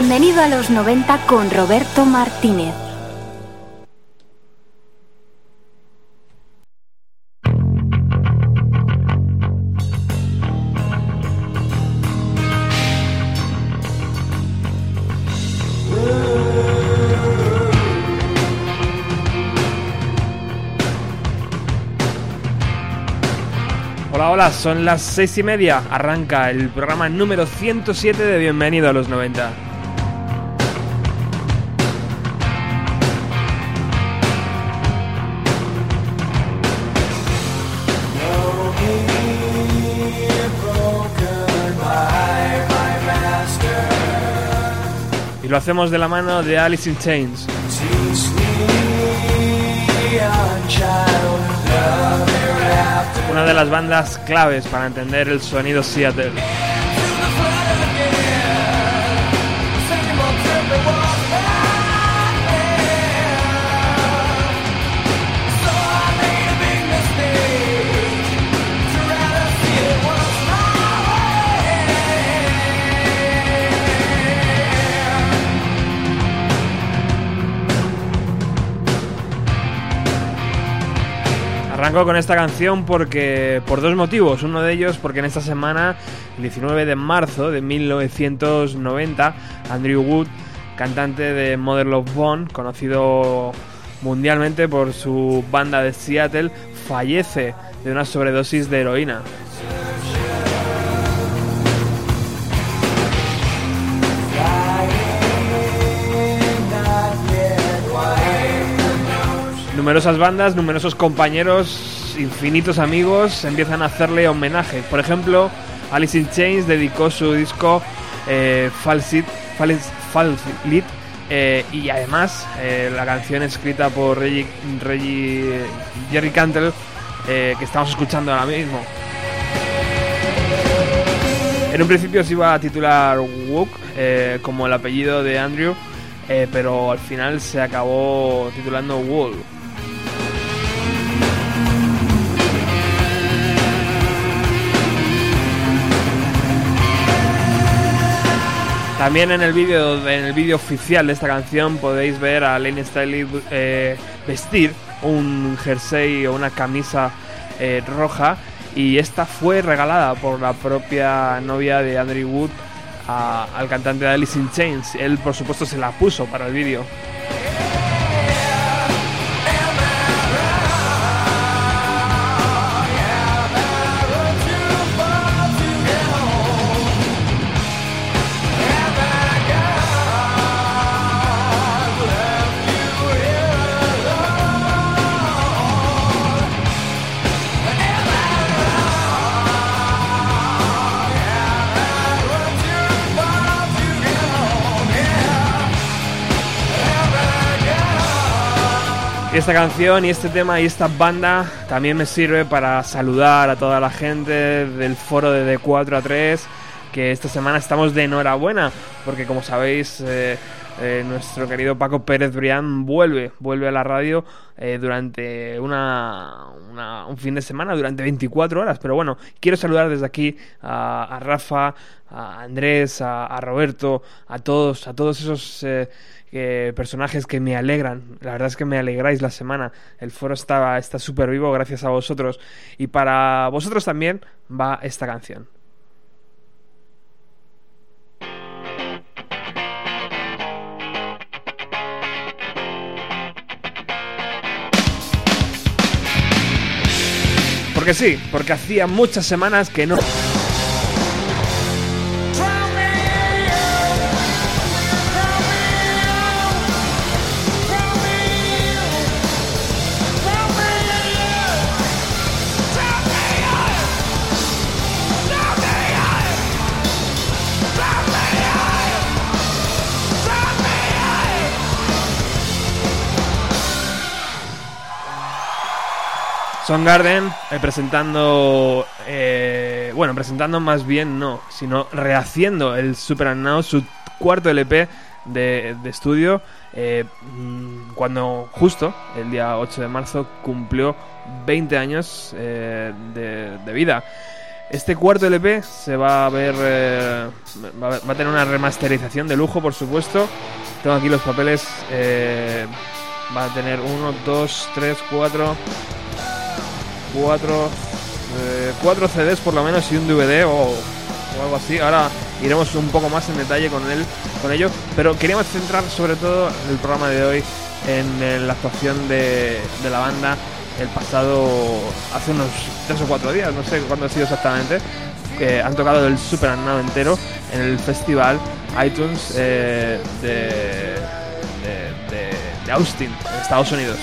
Bienvenido a los 90 con Roberto Martínez. Hola, hola, son las seis y media. Arranca el programa número 107 de Bienvenido a los 90. Lo hacemos de la mano de Alice in Chains. Una de las bandas claves para entender el sonido Seattle. Arranco con esta canción porque por dos motivos. Uno de ellos porque en esta semana, el 19 de marzo de 1990, Andrew Wood, cantante de Mother Love Bone, conocido mundialmente por su banda de Seattle, fallece de una sobredosis de heroína. Numerosas bandas, numerosos compañeros, infinitos amigos empiezan a hacerle homenaje. Por ejemplo, Alice in Chains dedicó su disco eh, Falsit, eh, y además eh, la canción escrita por Reggie, Reggie Jerry Cantle eh, que estamos escuchando ahora mismo. En un principio se iba a titular Wook como el apellido de Andrew, pero al final se acabó titulando Wool. También en el vídeo en el vídeo oficial de esta canción podéis ver a Lane Staley eh, vestir un jersey o una camisa eh, roja y esta fue regalada por la propia novia de Andrew Wood a- al cantante de Alice in Chains. Él por supuesto se la puso para el vídeo. Esta canción y este tema y esta banda también me sirve para saludar a toda la gente del foro de D4 a 3 que esta semana estamos de enhorabuena porque como sabéis eh, eh, nuestro querido Paco Pérez Brián vuelve, vuelve a la radio eh, durante una, un fin de semana, durante 24 horas. Pero bueno, quiero saludar desde aquí a, Rafa, a Andrés, a, Roberto, a todos, a todos esos eh, personajes que me alegran. La verdad es que me alegráis la semana. El foro está súper vivo gracias a vosotros. Y para vosotros también va esta canción. Porque sí, porque hacía muchas semanas que no... Son Garden eh, presentando, eh, bueno, presentando más bien no, sino rehaciendo el Super Now, su cuarto LP de, estudio, eh, mm, cuando justo el día 8 de marzo cumplió 20 años de, vida. Este cuarto LP se va a ver, va a tener una remasterización de lujo, por supuesto. Tengo aquí los papeles, va a tener 1, 2, 3, 4 cuatro, eh, cuatro CDs por lo menos y un DVD o, algo así. Ahora iremos un poco más en detalle con él, con ello, pero queríamos centrar sobre todo el programa de hoy en, la actuación de, la banda el pasado hace unos tres o cuatro días, no sé cuándo ha sido exactamente, que han tocado el Super Annado entero en el festival iTunes eh, de, Austin, en Estados Unidos.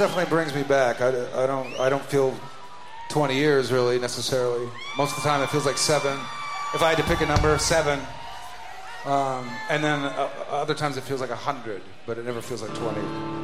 Definitely brings me back. I, I don't I don't feel 20 years really necessarily. Most of the time it feels like seven. If I had to pick a number, seven. Um, and then uh, other times it feels like a hundred, but it never feels like 20.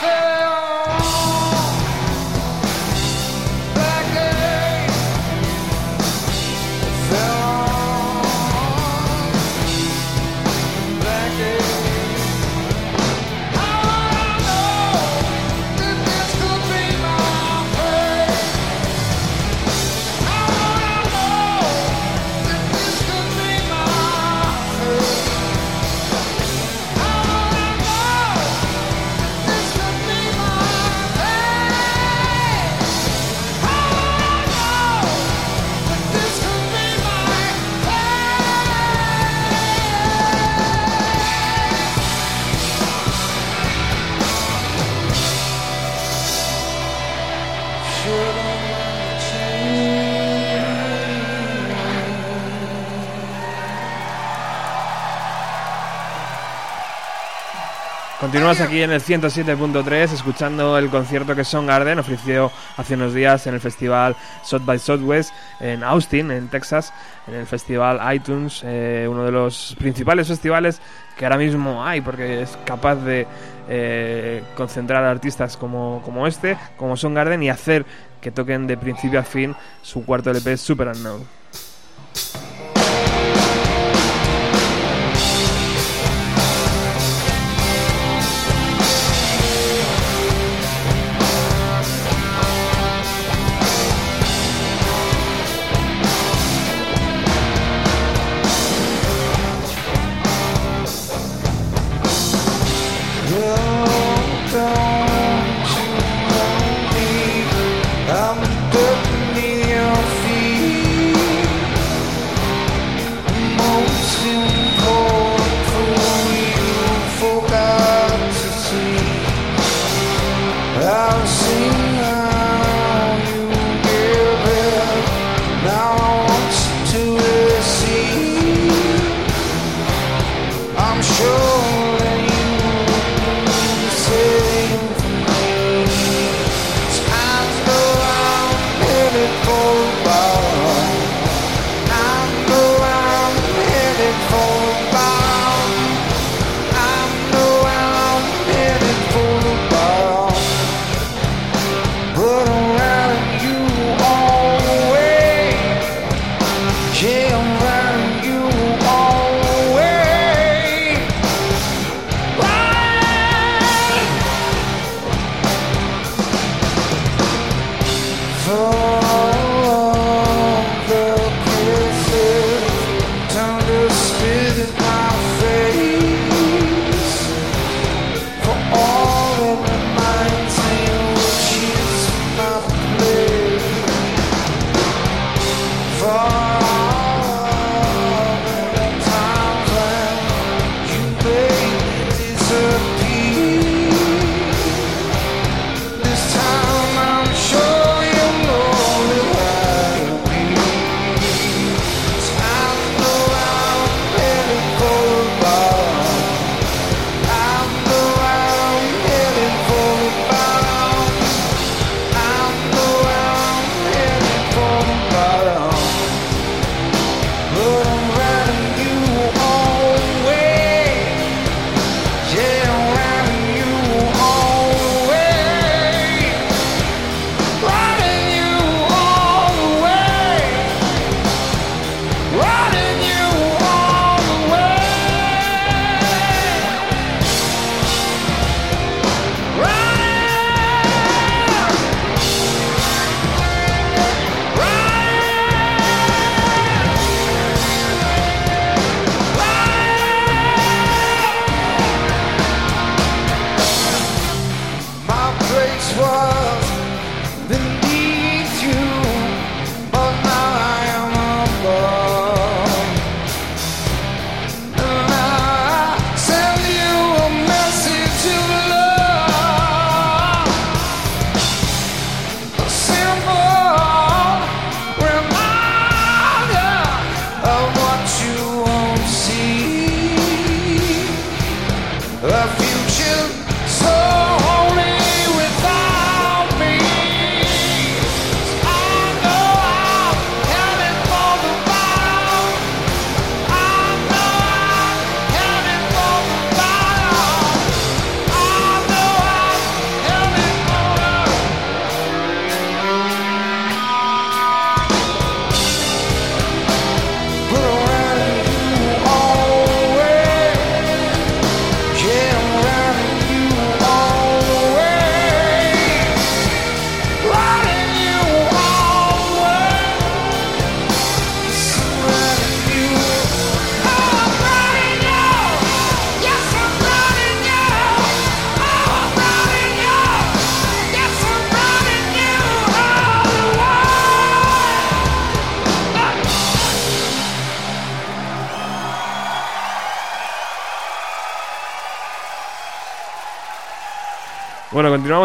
Texas! Continúas aquí en el 107.3 escuchando el concierto que Garden ofreció hace unos días en el festival South by Southwest en Austin, en Texas, en el festival iTunes, eh, uno de los principales festivales que ahora mismo hay porque es capaz de eh, concentrar a artistas como, como este, como Garden y hacer que toquen de principio a fin su cuarto LP Super Unknown.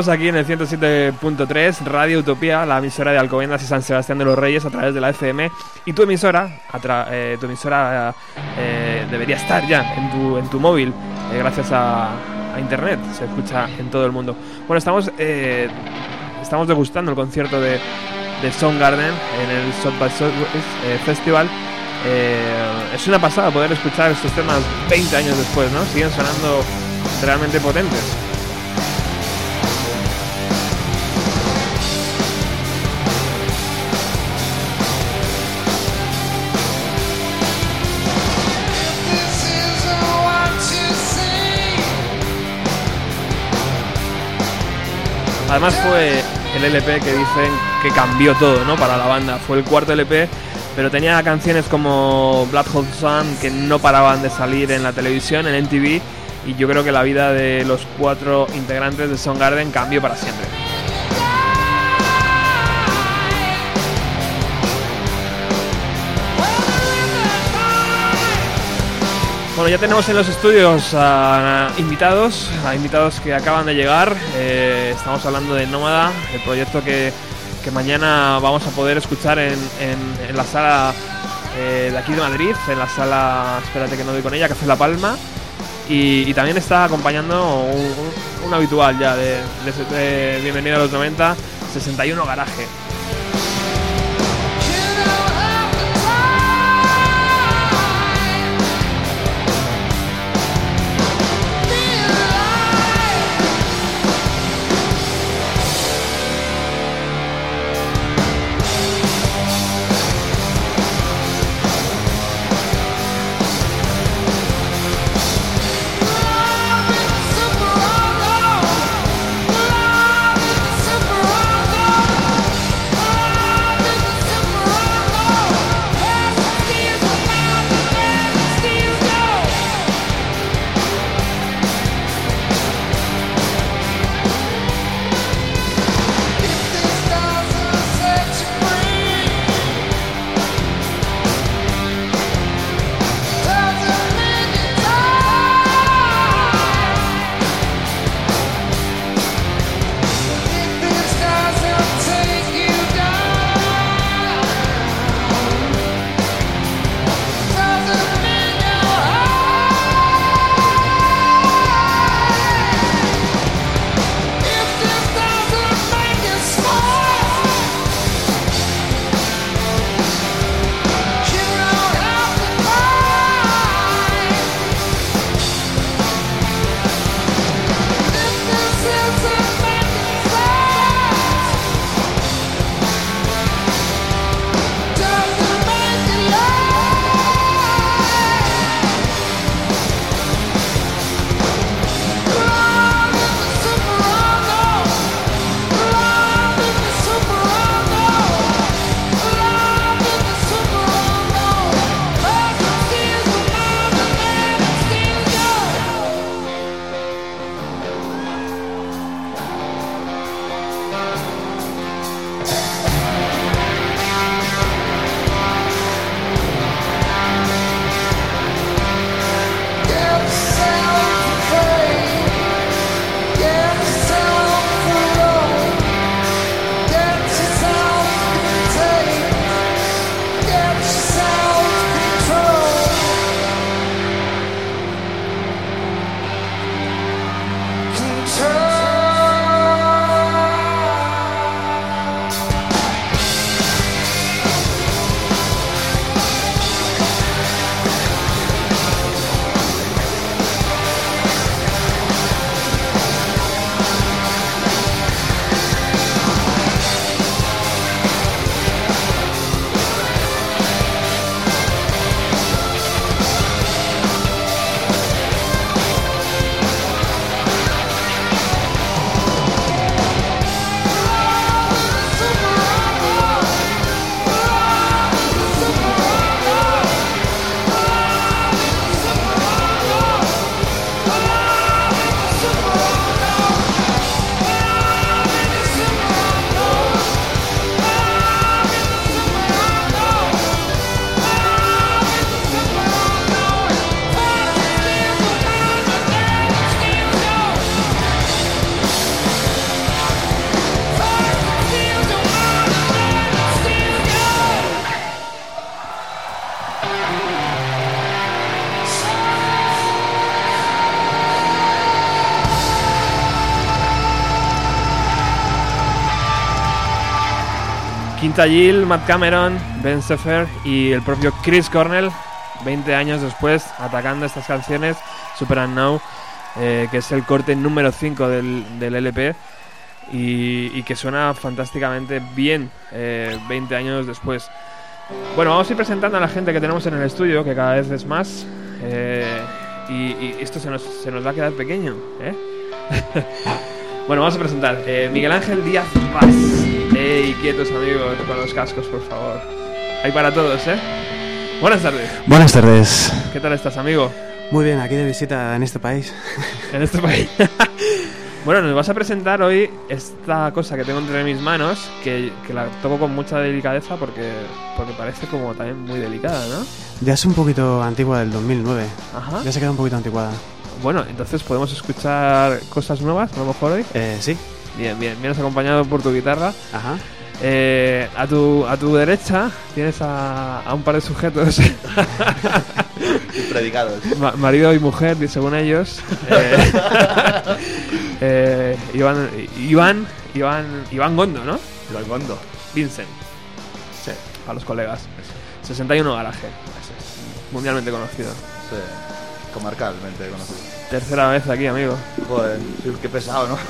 Aquí en el 107.3, Radio Utopía, la emisora de Alcobendas y San Sebastián de los Reyes a través de la FM. Y tu emisora, eh, tu emisora eh, debería estar ya en tu, en tu móvil, eh, gracias a, a internet, se escucha en todo el mundo. Bueno, estamos, eh, estamos degustando el concierto de, de Soundgarden en el South by Southwest eh, Festival. Eh, es una pasada poder escuchar estos temas 20 años después, ¿no? Siguen sonando realmente potentes. Además fue el LP que dicen que cambió todo, ¿no? Para la banda. Fue el cuarto LP, pero tenía canciones como Blood Hole Sun que no paraban de salir en la televisión, en MTV, y yo creo que la vida de los cuatro integrantes de Soundgarden cambió para siempre. Bueno, ya tenemos en los estudios a invitados, a invitados que acaban de llegar. Eh, estamos hablando de Nómada, el proyecto que, mañana vamos a poder escuchar en, la sala eh, de aquí de Madrid, en la sala, espérate que no doy con ella, Café La Palma. Y, también está acompañando un habitual ya de, de- de Bienvenido a los 90, 61 Garaje. Gill, Matt Cameron, Ben Sefer y el propio Chris Cornell, 20 años después, atacando estas canciones, Super and Now, eh, que es el corte número 5 del, del LP y, que suena fantásticamente bien eh, 20 años después. Bueno, vamos a ir presentando a la gente que tenemos en el estudio, que cada vez es más. eh, y, esto se nos, se nos va a quedar pequeño, ¿eh? bueno, vamos a presentar. Miguel Ángel Díaz Vaz. Ey, quietos amigos, con los cascos, por favor. Hay para todos, ¿eh? Buenas tardes. Buenas tardes. ¿Qué tal estás, amigo? Muy bien, aquí de visita en este país. En este país. bueno, nos vas a presentar hoy esta cosa que tengo entre mis manos, que, que la toco con mucha delicadeza porque, porque parece como también muy delicada, ¿no? Ya es un poquito antigua del 2009. Ajá. Ya se queda un poquito anticuada. Bueno, entonces podemos escuchar cosas nuevas, a lo mejor hoy. Eh, sí. Bien, bien, vienes acompañado por tu guitarra. Ajá. Eh, a, tu, a tu derecha tienes a, a un par de sujetos, Predicados. ma- marido y mujer, según ellos. Eh, eh, Iván, Iván, Iván, Iván Gondo, ¿no? Iván Gondo. Vincent. Sí. A los colegas. 61 Garaje. Mundialmente conocido. Sí. Comarcalmente conocido. Tercera vez aquí, amigo. Joder, qué pesado,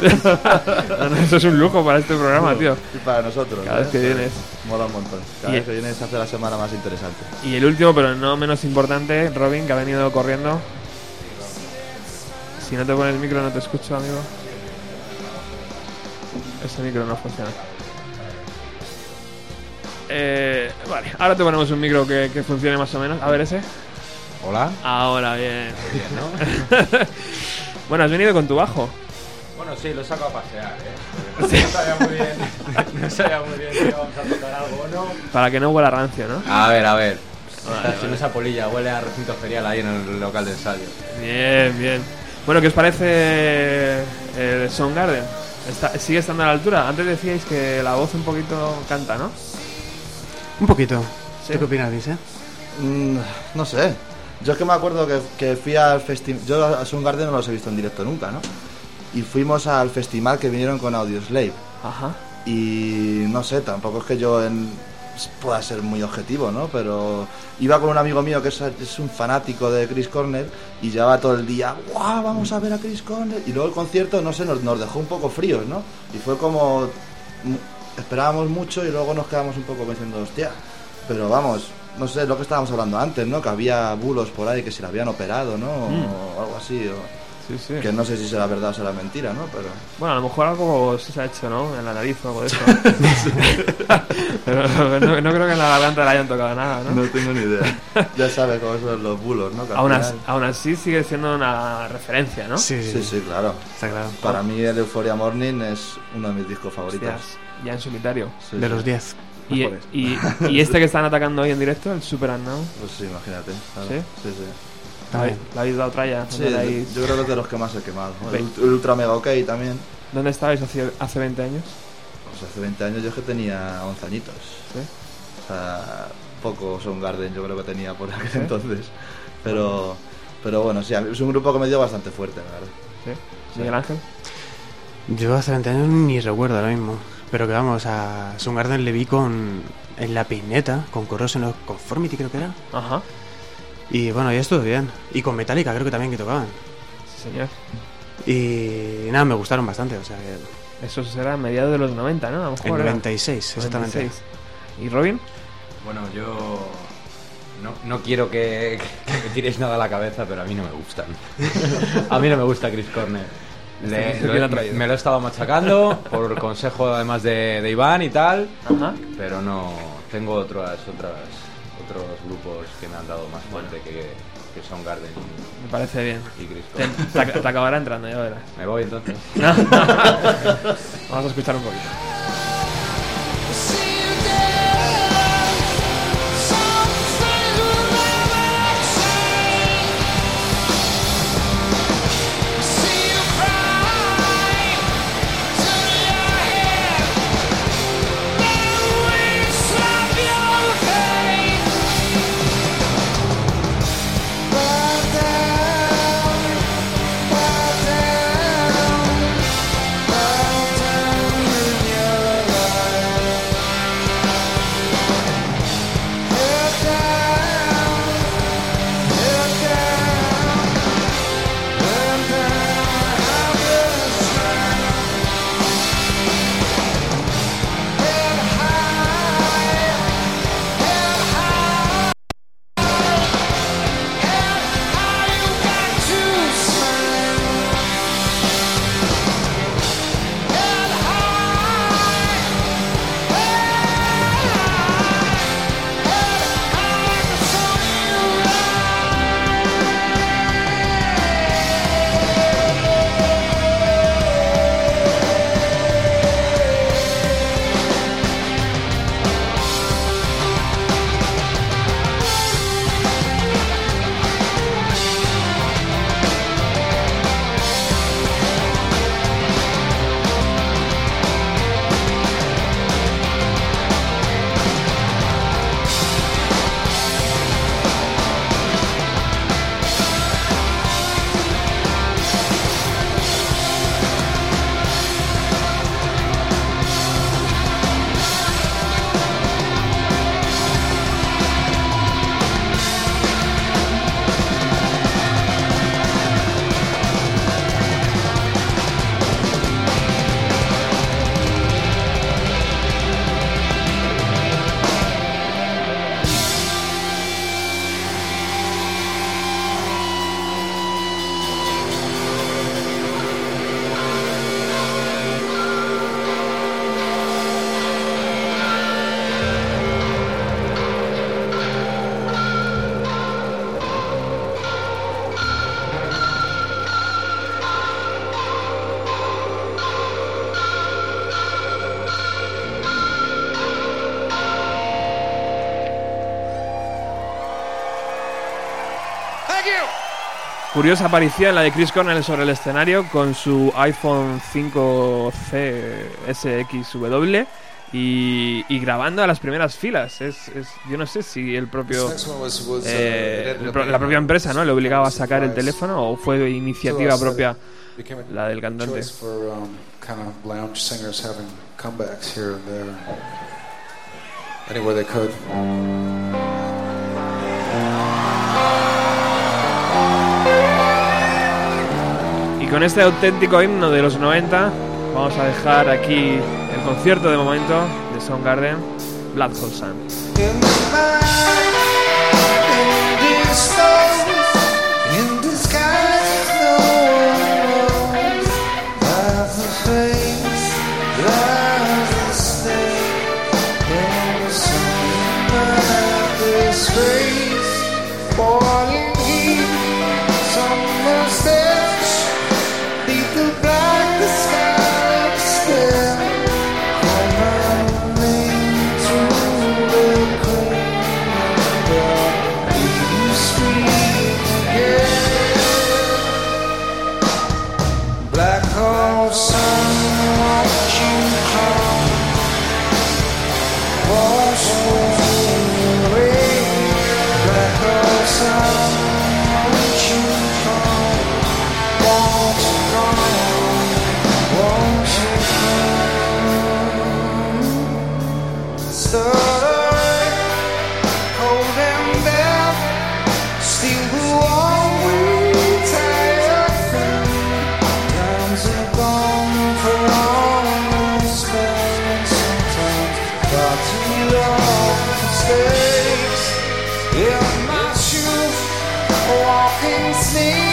¿no? Eso es un lujo para este programa, tío. Y para nosotros. Cada vez ¿eh? que vienes. Mola un montón. Cada Y- vez que vienes hace la semana más interesante. Y el último, pero no menos importante, Robin, que ha venido corriendo. Si no te pones el micro, no te escucho, amigo. Ese micro no funciona. Eh, vale, ahora te ponemos un micro que, que funcione más o menos. A ver ese. Hola. Ahora, bien. Bien, ¿no? Bueno, has venido con tu bajo. bueno, sí, lo saco a pasear, ¿eh? No sabía muy bien, no sabía muy bien si íbamos a tocar algo o no. Para que no huela rancio, ¿no? A ver, a ver. Vale, si no esa polilla huele a recinto ferial ahí en el local de ensayo. Bien, bien. Bueno, ¿qué os parece el Soundgarden? Está, ¿Sigue estando a la altura? Antes decíais que la voz un poquito canta, ¿no? Un poquito. Sí. ¿Tú qué opinas, Vince? Mm, no sé. Yo es que me acuerdo que, que fui al festival. Yo a Soundgarden no los he visto en directo nunca, ¿no? Y fuimos al festival que vinieron con Audioslave. Ajá. Y no sé, tampoco es que yo en- pueda ser muy objetivo, ¿no? Pero iba con un amigo mío que es, es un fanático de Chris Cornell y llevaba todo el día, ¡guau! Vamos a ver a Chris Cornell. Y luego el concierto, no sé, nos, nos dejó un poco fríos, ¿no? Y fue como. Esperábamos mucho y luego nos quedamos un poco pensando, hostia. Pero vamos, no sé, lo que estábamos hablando antes, ¿no? Que había bulos por ahí que se le habían operado, ¿no? O algo así. o- Sí, sí. que no sé si será verdad o será mentira, ¿no? Pero. Bueno, a lo mejor algo sí se ha hecho, ¿no? En la nariz o algo de eso. Pero no, no creo que en la garganta le hayan tocado nada, ¿no? No tengo ni idea. ya sabes cómo son los bulos, ¿no? Aún, así, aún así sigue siendo una referencia, ¿no? Sí, Sí, sí, claro. Está claro. Para mí el Euphoria Morning es uno de mis discos favoritos. Hostias, ya en solitario. Sí, De sí. los 10. Y, Mejores. y, y este que están atacando hoy en directo, el Super and Now, Pues sí, imagínate. claro. ¿Sí? Sí, sí. ¿la habéis- la habéis dado tralla? Sí, ¿Dónde, la habéis- yo creo que es de los que más he quemado. El, Ultra Mega OK también. ¿Dónde estabais hace, hace 20 años? Pues hace 20 años yo es que tenía 11 añitos. ¿Sí? O sea, poco Soundgarden yo creo que tenía por aquel ¿Sí? entonces. Pero, pero bueno, sí, es un grupo que me dio bastante fuerte, la verdad. ¿Sí? ¿Miguel Ángel? Yo hace 20 años ni recuerdo ahora mismo. Pero que vamos, a Soundgarden le vi con. En la peineta, con Corrosion of Conformity creo que era. Ajá. Y bueno, ya estuvo bien. Y con Metallica creo que también que tocaban. Sí, señor. Y nada, me gustaron bastante. O sea, que Eso será a mediados de los 90, ¿no? A lo en mejor. era. 96, exactamente. 96. ¿Y Robin? Bueno, yo no, no quiero que, que me tiréis nada a la cabeza, pero a mí no me gustan. a mí no me gusta Chris Cornell. Le- ¿Quién lo- lo ha traído? me lo he estado machacando por consejo además de, de Iván y tal, Ajá. pero no tengo otras otras otros grupos que me han dado más fuerte que, que son Garden y, Me parece bien. y te- te acabará entrando, ya verás. Me voy entonces. Vamos a escuchar un poquito. Curiosa aparición la de Chris Cornell sobre el escenario con su iPhone 5C SXW y, y grabando a las primeras filas. Es, es- yo no sé si el propio uh, eh, being la propia empresa no le obligaba a sacar el teléfono o fue iniciativa propia la del cantante. Con este auténtico himno de los 90 vamos a dejar aquí el concierto de momento de Soundgarden, Blood Hole Sun. walking sneak.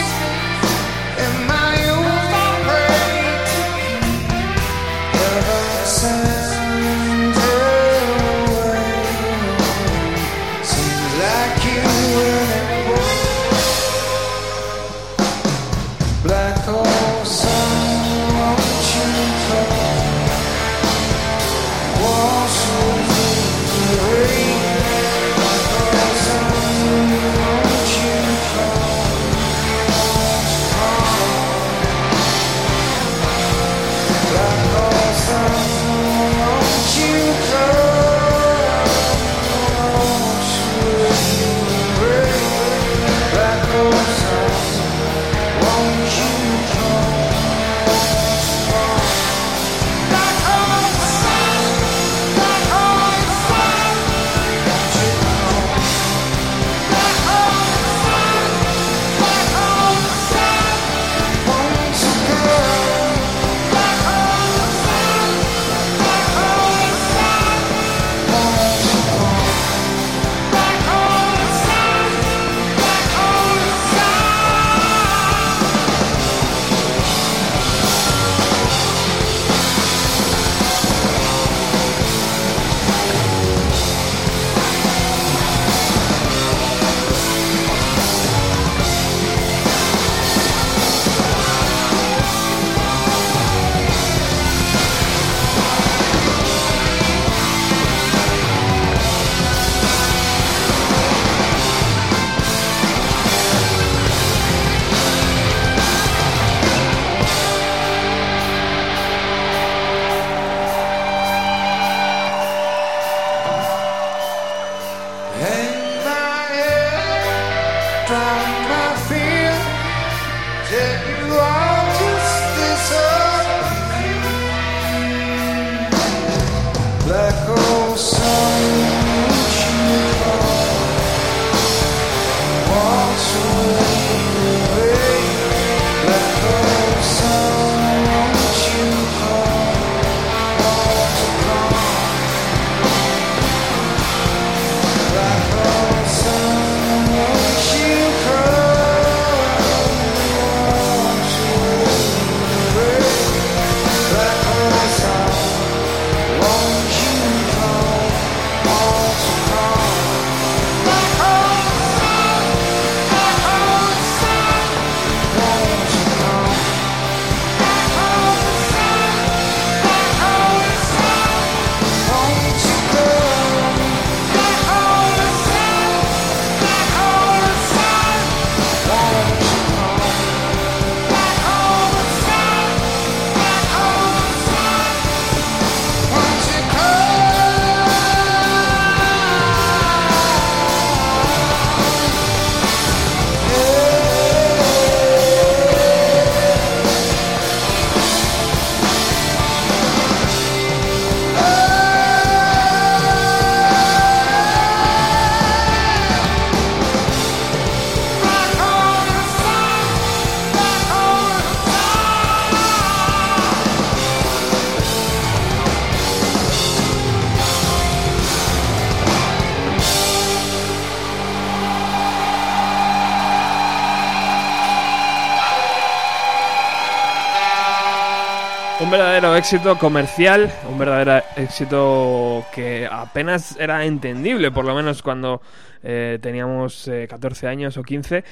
Éxito comercial, un verdadero éxito que apenas era entendible, por lo menos cuando eh, teníamos eh, 14 años o 15,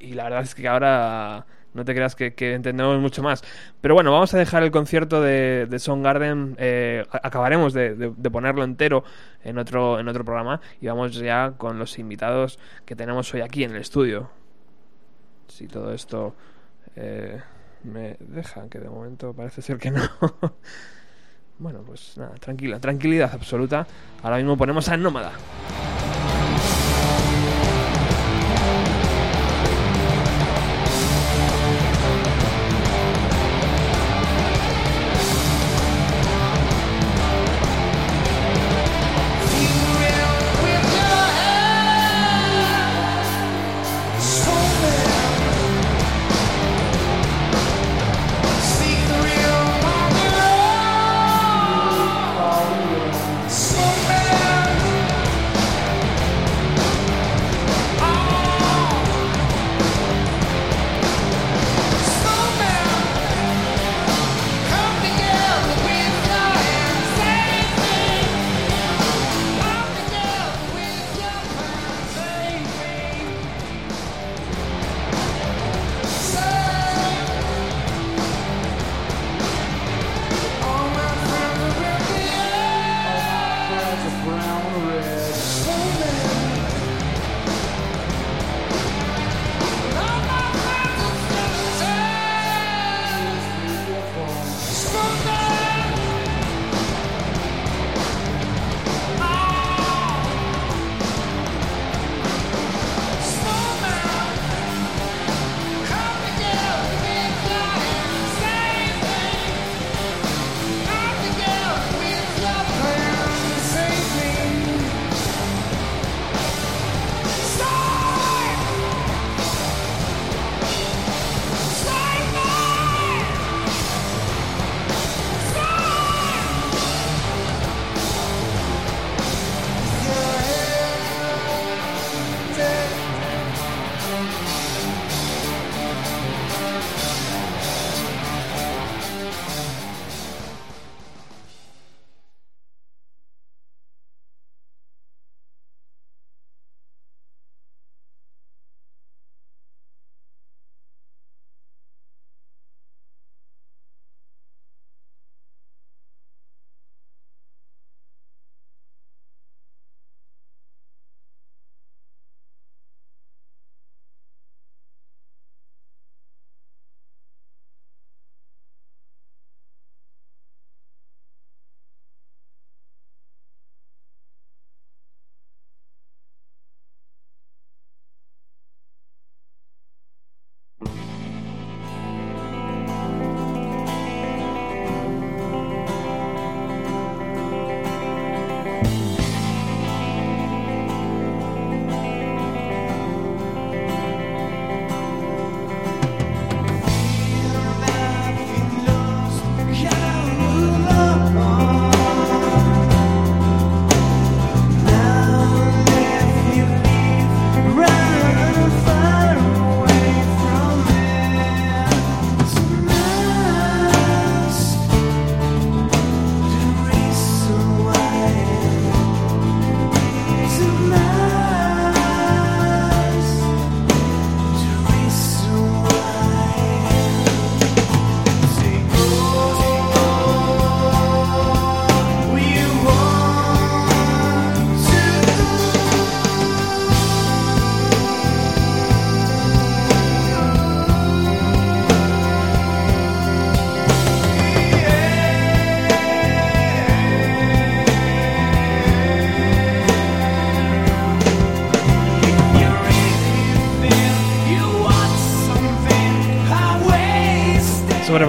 y la verdad es que ahora no te creas que, entendemos mucho más. Pero bueno, vamos a dejar el concierto de, de Soundgarden, eh, acabaremos de ponerlo entero en otro, en otro programa, y vamos ya con los invitados que tenemos hoy aquí en el estudio. Si todo esto... eh, me dejan, que de momento parece ser que no. bueno, pues nada, tranquila, tranquilidad absoluta. Ahora mismo ponemos a Nómada.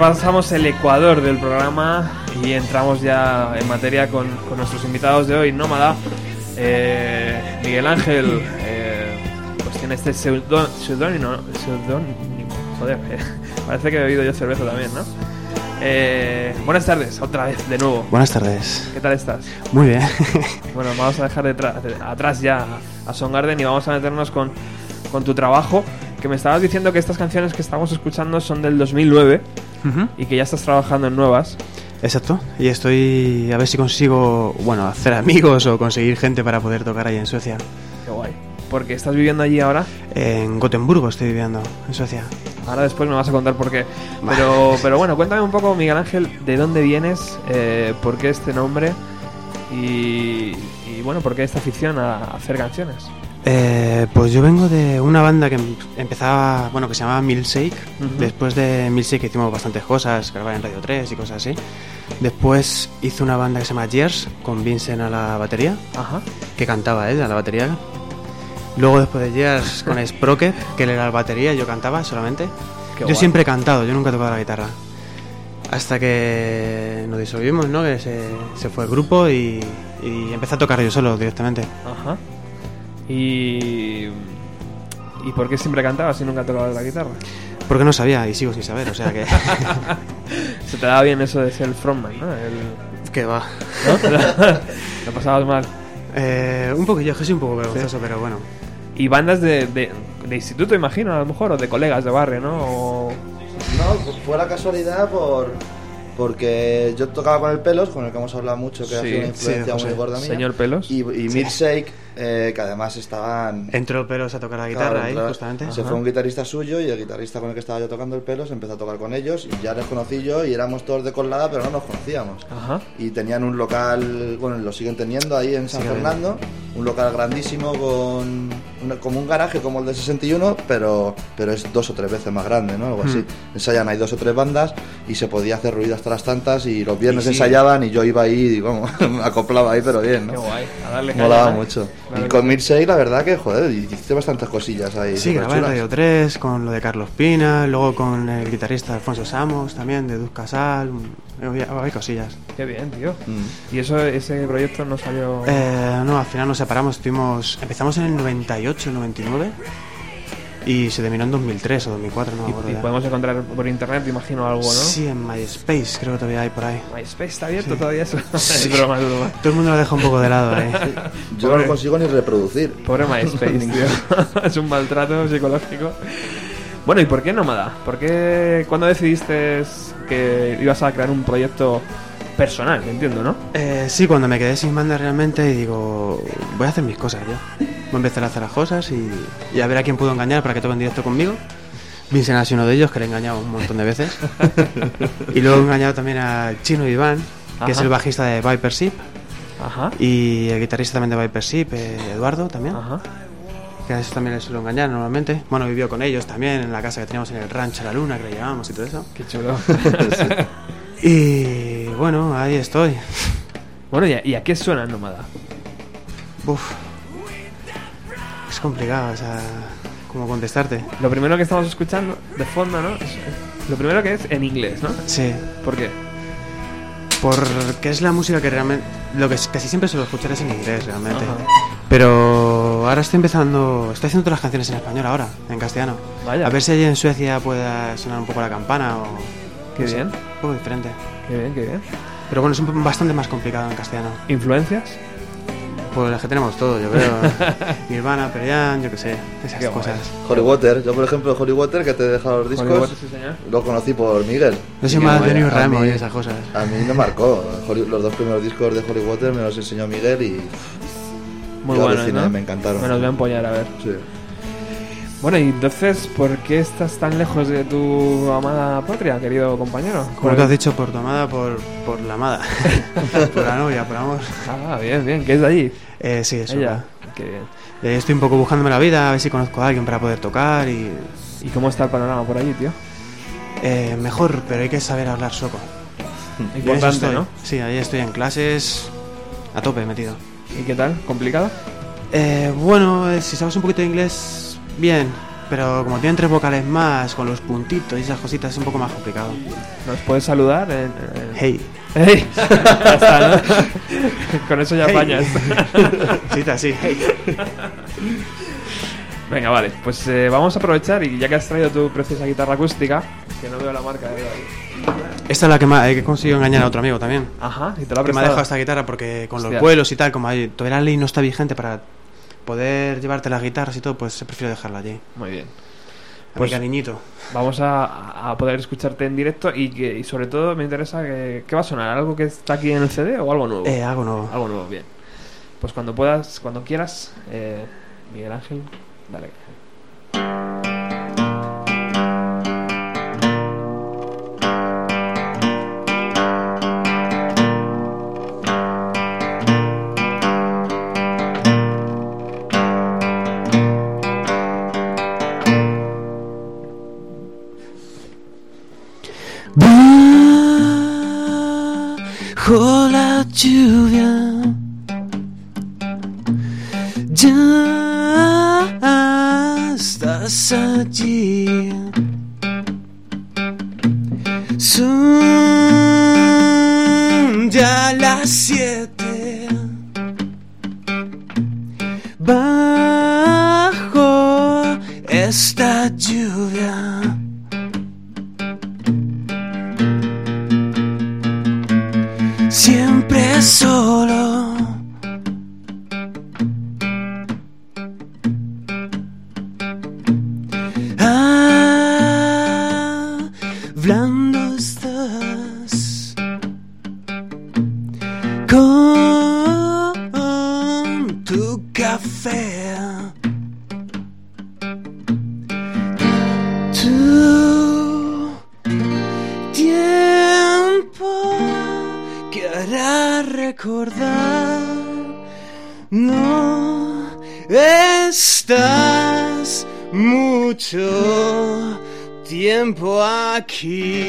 Sobrepasamos el ecuador del programa y entramos ya en materia con, con nuestros invitados de hoy, Nómada. Eh, Miguel Ángel, eh, pues tiene este seudónimo, seudónimo, joder, eh, parece que he bebido yo cerveza también, ¿no? Eh, buenas tardes, otra vez, de nuevo. Buenas tardes. ¿Qué tal estás? Muy bien. Bueno, vamos a dejar de- atrás ya a Soundgarden y vamos a meternos con, con tu trabajo. Que me estabas diciendo que estas canciones que estamos escuchando son del 2009. Y que ya estás trabajando en nuevas. Exacto. Y estoy a ver si consigo, bueno, hacer amigos o conseguir gente para poder tocar ahí en Suecia. Qué guay. Porque estás viviendo allí ahora. En Gotemburgo estoy viviendo, en Suecia. Ahora después me vas a contar por qué. Pero, pero bueno, cuéntame un poco, Miguel Ángel, de dónde vienes, eh, por qué este nombre y, y, bueno, por qué esta afición a hacer canciones. Eh, pues yo vengo de una banda que em- empezaba, bueno, que se llamaba Milkshake. Ujú. Después de Milkshake hicimos bastantes cosas, grabar en Radio 3 y cosas así. Después hice una banda que se llama Years, con Vincent a la batería, Ajá. que cantaba él a la batería. Luego después de Years con Sprocket, que él era la batería y yo cantaba solamente. Qué yo guay. siempre he cantado, yo nunca he tocado la guitarra. Hasta que nos disolvimos, ¿no? Que se, se fue el grupo y, y empecé a tocar yo solo directamente. Ajá. Y. ¿Y por qué siempre cantabas y nunca tocabas la guitarra? Porque no sabía y sigo sin saber, o sea que... Se te daba bien eso de ser el frontman, ¿no? El- que va. ¿no? Lo pasabas mal. Eh, un poquillo, que soy un poco vergonzoso, pero bueno. Y bandas de, de, de instituto, imagino, a lo mejor, o de colegas de barrio, ¿no? O... No, fue la casualidad por porque yo tocaba con el Pelos, con el que hemos hablado mucho, que Sí, ha sido una sí, influencia muy gorda mía. Señor Pelos. Y, y Milkshake, eh, que además estaban... Entró Pelos a tocar la guitarra Claro, ahí, justamente. Se fue un guitarrista suyo y el guitarrista con el que estaba yo tocando el Pelos empezó a tocar con ellos y ya les conocí yo y éramos todos de colada, pero no nos conocíamos. Ajá. Y tenían un local, bueno, lo siguen teniendo ahí en San Fernando, un local grandísimo con una- como un garaje como el de 61, pero, pero es dos o tres veces más grande, ¿no? Algo así. Hmm. Ensayan, hay dos o tres bandas y se podía hacer ruido hasta las tantas y los viernes Y sí. ensayaban y yo iba ahí y vamos, me acoplaba ahí, pero bien, Qué ¿no? guay. A darle Molaba mucho. Claro y con Milkshake, la verdad que, joder, hice bastantes cosillas ahí. Sí, grabé en. Radio 3 con lo de Carlos Pina, luego con el guitarrista Alfonso Samos también, de Duz Casal. Había, había cosillas. Qué bien, tío. Mm. Y eso, ese proyecto no salió. Eh, no, al final nos separamos, estuvimos, empezamos en el 98, 99 y se terminó en 2003 o 2004, no me y, acuerdo. y ya. podemos encontrar por internet, imagino algo, ¿no? Sí, en MySpace creo que todavía hay por ahí. MySpace está abierto todavía eso. es broma, es broma. Todo el mundo lo deja un poco de lado ahí. Yo no lo consigo ni reproducir. Pobre MySpace, tío. es un maltrato psicológico. Bueno, ¿y por qué Nómada? ¿Por qué cuando decidiste que ibas a crear un proyecto personal, entiendo, no? Eh, sí, cuando me quedé sin banda realmente y digo, voy a hacer mis cosas yo. Voy a empezar a hacer las cosas y, y a ver a quién puedo engañar para que toque en directo conmigo. Vincent ha sido uno de ellos, que le he engañado un montón de veces. y luego he engañado también a Chino Iván, que es Ajá. el bajista de Viper Ship. Ajá. Y el guitarrista también de Viper Ship, eh, Eduardo también. Ajá. Que a eso también le suelo engañar normalmente. Bueno, vivió con ellos también en la casa que teníamos en el rancho La Luna, que le llamábamos y todo eso. Qué chulo. Y bueno, ahí estoy. bueno, ¿y a, y a qué suena Nómada? Uf. Es complicado, o sea, cómo contestarte. Lo primero que estamos escuchando de fondo, ¿no? Es- es- lo primero que es en inglés, ¿no? Sí, ¿Por qué? porque es la música que realmente. Lo que casi siempre suelo escuchar es en inglés, realmente. Ajá. Pero ahora estoy empezando. Estoy haciendo todas las canciones en español ahora, en castellano. Vaya. A ver si allí en Suecia pueda sonar un poco la campana o. Qué no sé, bien. un poco diferente. Qué bien, qué bien. Pero bueno, es un, bastante más complicado en castellano. ¿Influencias? Pues las que tenemos todo, yo creo. Nirvana, Perian, yo qué sé, esas Qué guay. cosas. Holly Water, yo por ejemplo Holly Water que te he dejado los discos, Water, sí, señor. lo conocí por Miguel. Yo soy más a- de New Ramo y esas cosas. A mí me marcó, los dos primeros discos de Holly Water me los enseñó Miguel y Muy buenos, me encantaron. Me los voy a empollar a ver. Sí. Bueno, y entonces, ¿por qué estás tan lejos de tu amada patria, querido compañero? Como tú has dicho, por tu amada, por, por la amada. por la novia, por amor. Ah, bien, bien, que es de allí. Eh, sí, eso. Ella. Qué bien. Eh, estoy un poco buscándome la vida, a ver si conozco a alguien para poder tocar y... ¿Y cómo está el panorama por allí, tío? eh, mejor, pero hay que saber hablar en eso Importante. ¿no? Sí, ahí estoy en clases a tope metido. ¿Y qué tal? ¿Complicado? Eh, bueno, eh, si sabes un poquito de inglés, bien. Pero como tienen tres vocales más, con los puntitos y esas cositas, es un poco más complicado. ¿Nos puedes saludar? En, en- Hey. ¡Ey! ya está, ¿no? Con eso ya Hey. apañas. Sí, así. Hey. Venga, vale. Pues eh, vamos a aprovechar y ya que has traído tu preciosa guitarra acústica, que no veo la marca de ahí. Esta es la que, más, he conseguido engañar a otro amigo también. Ajá, y te la que me ha dejado esta guitarra porque con Hostia. los vuelos y tal, como hay, todavía la ley no está vigente para poder llevarte las guitarras y todo, pues prefiero dejarla allí. Muy bien. A Pues- mi cariñito. Vamos a, a poder escucharte en directo y, que, y sobre todo me interesa que, ¿qué va a sonar? ¿Algo que está aquí en el CD o algo nuevo? Eh, algo nuevo. Algo nuevo, bien. Pues cuando puedas, cuando quieras, eh, Miguel Ángel, dale. Bajo la lluvia. Ya estás allí. Son ya las siete. Bajo esta lluvia solo. Hablando estás con tu café. Recordar. No estás mucho tiempo aquí.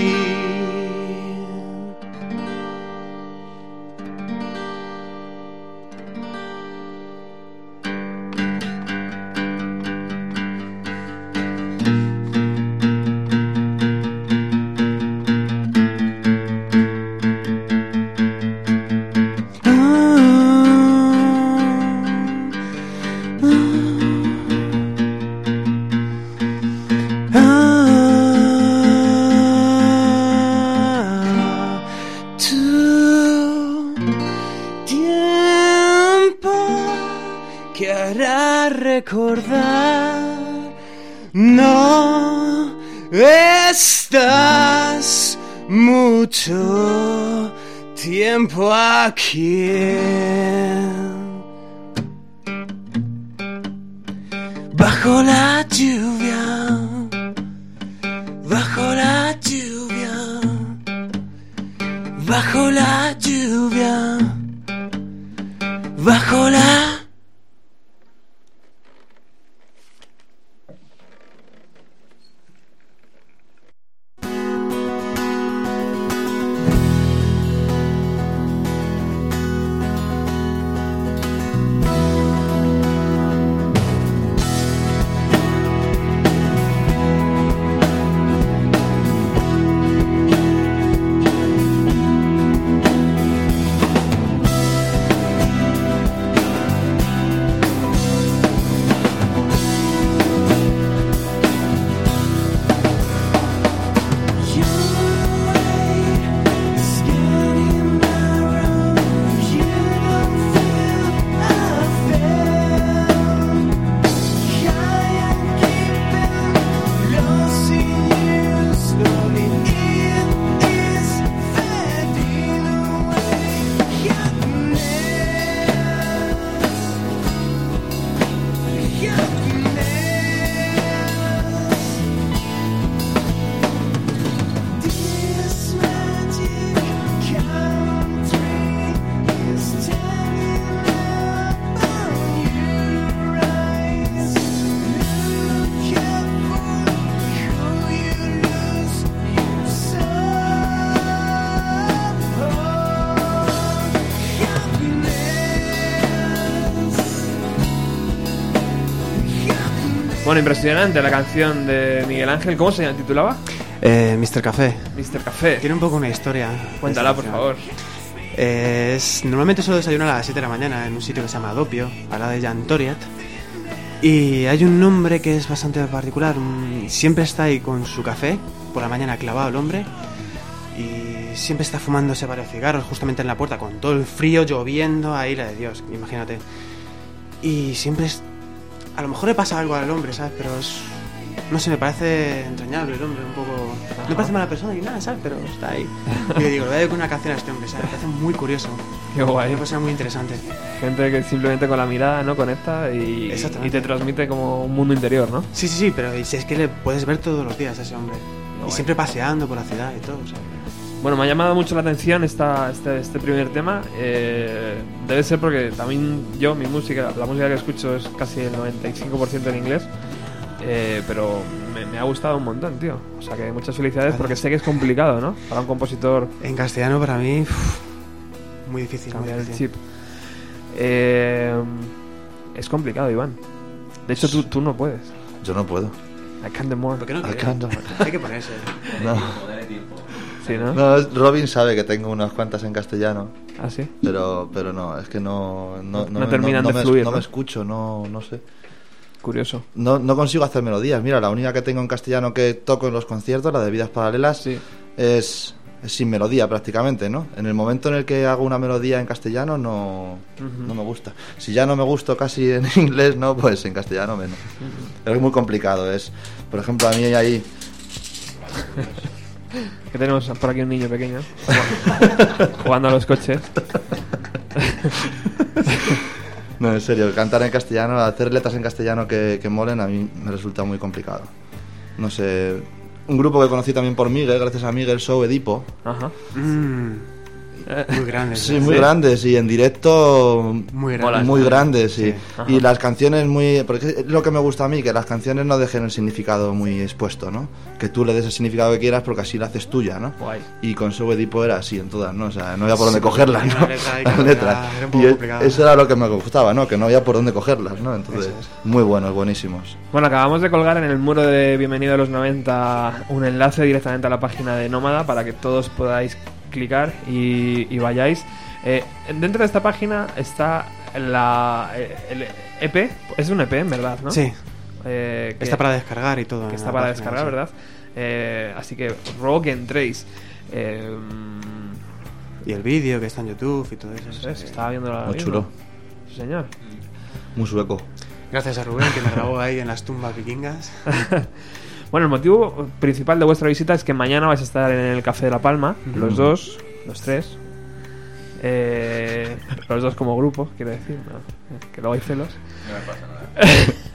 Bueno, impresionante la canción de Miguel Ángel. ¿Cómo se titulaba? Eh, Mr. Café. Mr. Café. Tiene un poco una historia. Cuéntala, por favor. Eh, es, normalmente suelo desayunar a las 7 de la mañana en un sitio que se llama Dopio, al lado de Jantoriat. Y hay un hombre que es bastante particular. Siempre está ahí con su café, por la mañana clavado el hombre. Y siempre está fumándose varios cigarros justamente en la puerta, con todo el frío, lloviendo, ahí la de Dios, imagínate. Y siempre es... A lo mejor le pasa algo al hombre, ¿sabes? Pero es No sé, me parece entrañable el hombre, un poco. No me parece mala persona ni nada, ¿sabes? Pero está ahí. Y yo digo, le voy a dedicar una canción a este hombre, ¿sabes? Me parece muy curioso. Qué guay. Una persona muy interesante. Gente que simplemente con la mirada no conecta y, te transmite como un mundo interior, ¿no? Sí, sí, sí, pero si es que le puedes ver todos los días a ese hombre. Y siempre paseando por la ciudad y todo, ¿sabes? Bueno, me ha llamado mucho la atención esta, este, este primer tema. Eh, debe ser porque también yo, mi música, la música que escucho es casi el 95% en inglés. Eh, pero me, me ha gustado un montón, tío. O sea que muchas felicidades porque sé que es complicado, ¿no? Para un compositor En castellano para mí, uf, muy difícil. Muy cambiar el chip. Eh, es complicado, Iván. De hecho, tú, tú no puedes. Yo no puedo. I can't do more. ¿Por qué no I can't. Hay que ponerse. No. Sí, ¿no? No, Robin sabe que tengo unas cuantas en castellano, ¿Ah, sí? pero, pero no, es que no, no, No terminan no de me, fluir, no me escucho, no, no sé. Curioso. No, no consigo hacer melodías. Mira, la única que tengo en castellano que toco en los conciertos, la de Vidas Paralelas, Sí. es, es sin melodía prácticamente, ¿no? En el momento en el que hago una melodía en castellano no, no me gusta. Si ya no me gusto casi en inglés, ¿no? Pues en castellano menos. Pero es muy complicado. Es, por ejemplo, a mí hay ahí... Que tenemos por aquí un niño pequeño jugando- jugando a los coches. No, en serio, cantar en castellano, hacer letras en castellano que, que molen, a mí me resulta muy complicado. No sé, un grupo que conocí también por Miguel, gracias a Miguel, Show Edipo. Ajá. Mm, muy grande. Sí, muy grandes y en directo Muy grande. muy grandes, sí. Sí. Y las canciones muy... Porque es lo que me gusta a mí, que las canciones no dejen el significado muy expuesto, ¿no? Que tú le des el significado que quieras porque así la haces tuya, ¿no? Guay. Y con Show Edipo era así en todas, ¿no? O sea, no había por dónde cogerlas, la ¿no? letra Las letras. era- era un poco Y e- complicado. eso era lo que me gustaba, ¿no? Que no había por dónde cogerlas, ¿no? Entonces, es. muy buenos, buenísimos. Bueno, acabamos de colgar en el muro de Bienvenido a los 90 un enlace directamente a la página de Nómada para que todos podáis clicar y, y vayáis. Eh, dentro de esta página está la, eh, el EP, es un EP en verdad, ¿no? Sí, Eh, que, está para descargar y todo. que está para página, descargar, sí. ¿verdad? Eh, así que que entréis. Eh, Y el vídeo que está en YouTube y todo eso. eso o sea es, que- estaba viendo la Muy chulo. Sí, señor. Muy sueco. Gracias a Rubén que me grabó ahí en las tumbas vikingas. Bueno, el motivo principal de vuestra visita es que mañana vais a estar en el Café de la Palma, los dos, los tres. Eh, los dos como grupo, quiero decir, ¿no? Que luego hay celos.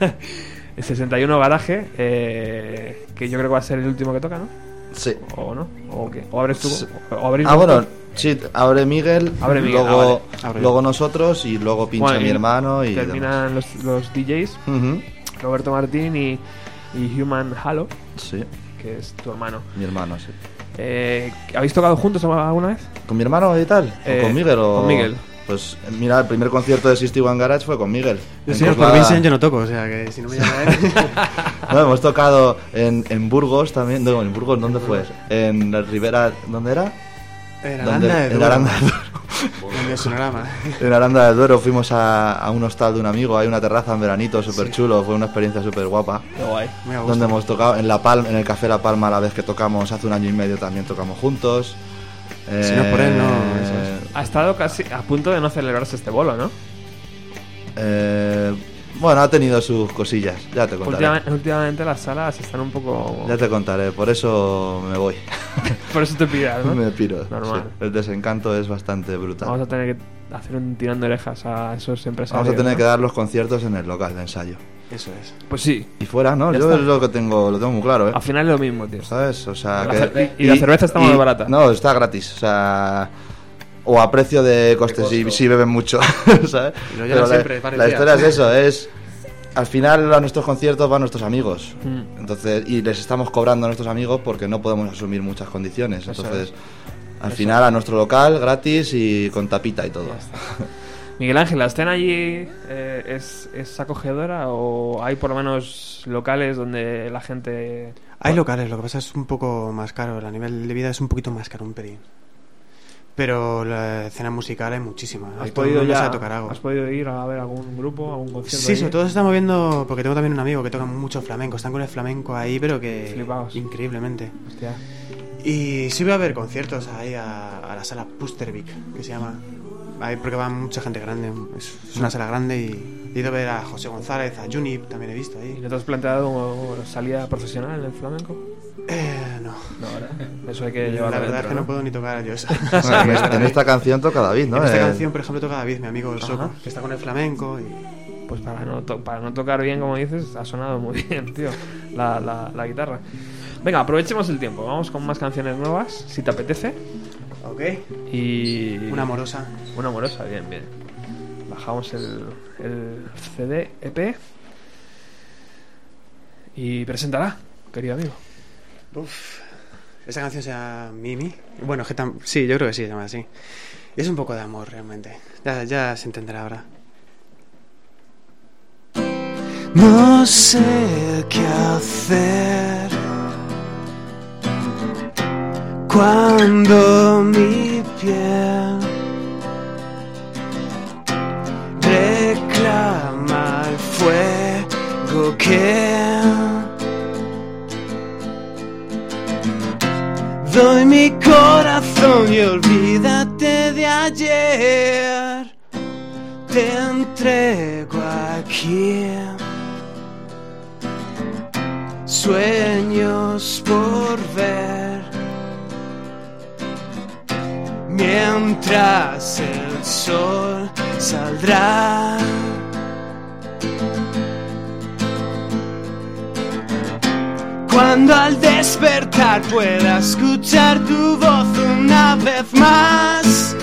el 61 Garaje, eh, que yo creo que va a ser el último que toca, ¿no? Sí. ¿O no? ¿O qué? ¿O abres tú? Sí. ¿O abrís Ah, bueno, sí, abre Miguel, Abre Miguel, luego, ah, vale. luego nosotros y luego pincha Bueno, mi hermano y Terminan los, los DJs. Roberto Martín y, y Human Halo, Sí, que es tu hermano. mi hermano, sí. Eh, ¿Habéis tocado juntos alguna vez? ¿Con mi hermano y tal? ¿O Eh, con Miguel? O... con Miguel. Pues mira, el primer concierto de Sixty One Garage fue con Miguel. Yo señor, por Vincent yo no toco, o sea que si no me llama él. No, hemos tocado en, en Burgos también. No, en Burgos, ¿dónde fue? En la Ribera, ¿dónde era? En. Aranda de En Duero. Aranda de Duero. En Aranda del Duero fuimos a, a un hostal de un amigo, hay una terraza en veranito súper chulo, fue una experiencia súper guapa. Qué guay. Donde hemos tocado en La Palma, en el Café La Palma la vez que tocamos hace un año y medio también tocamos juntos. Si no es por él, no, Eh, eso es. Ha estado casi a punto de no celebrarse este bolo, ¿no? eh, bueno, ha tenido sus cosillas, ya te contaré. Últimamente, últimamente las salas están un poco... Ya te contaré, por eso me voy. Por eso te pidas, ¿no? me piro. Normal. sí. El desencanto es bastante brutal. Vamos a tener que hacer un tirón de orejas a esos empresarios. Vamos a tener ¿no? que dar los conciertos en el local de ensayo. Eso es. Pues sí, Y fuera, ¿no? Ya Yo está. es lo que tengo, lo tengo muy claro, ¿eh? al final es lo mismo, tío. ¿Sabes? O sea, La que, cer- y- y la cerveza está muy barata. No, está gratis. O sea, o a precio de costes si, si beben mucho, ¿sabes? Pero la, siempre, la historia es eso, es al final a nuestros conciertos van nuestros amigos. Mm. Entonces, y les estamos cobrando a nuestros amigos porque no podemos asumir muchas condiciones. Eso Entonces, al final a nuestro local gratis y con tapita y todo. Miguel Ángel, ¿la escena allí eh, es, es acogedora o hay por lo menos locales donde la gente... Hay locales, lo que pasa es un poco más caro. A nivel de vida es un poquito más caro, un pelín. Pero la escena musical hay muchísima. ¿Has podido, ya, sabe tocar algo. ¿Has podido ir a ver algún grupo, algún concierto? Sí, allí? sobre todo se está moviendo porque tengo también un amigo que toca mucho flamenco. Están con el flamenco ahí, pero que Flipaos. increíblemente. Hostia. Y sí voy a ver conciertos ahí a, a la sala Pustervik, que se llama. Ahí porque va mucha gente grande. Es, es una sala grande y he ido a ver a José González, a Junip, también he visto ¿Y ahí. no te has planteado salida profesional en el flamenco? Eh, no. No, ¿verdad? Eso hay que llevarlo La verdad es que dentro, no puedo ni tocar yo eso. Bueno, en, esta, en esta canción toca David, ¿no? En esta Eh, canción, por ejemplo, toca David, mi amigo el Ajá. Soco, que está con el flamenco y... Pues para no, to- para no tocar bien, como dices, ha sonado muy bien, tío, la, la, la guitarra. Venga, aprovechemos el tiempo. Vamos con más canciones nuevas, si te apetece. Ok. Y... Una amorosa. Una amorosa, bien, bien. Bajamos el, el CD, EP. Y presentará, querido amigo. Uf. Esa canción se llama Mimi. Bueno, que tam- sí, yo creo que sí, se llama así. Y es un poco de amor, realmente. Ya, ya se entenderá ahora. No sé qué hacer cuando mi piel reclama el fuego que doy mi corazón y olvídate de ayer. Te entrego aquí sueños por ver. Mientras el sol saldrá. Cuando al despertar pueda escuchar tu voz una vez más.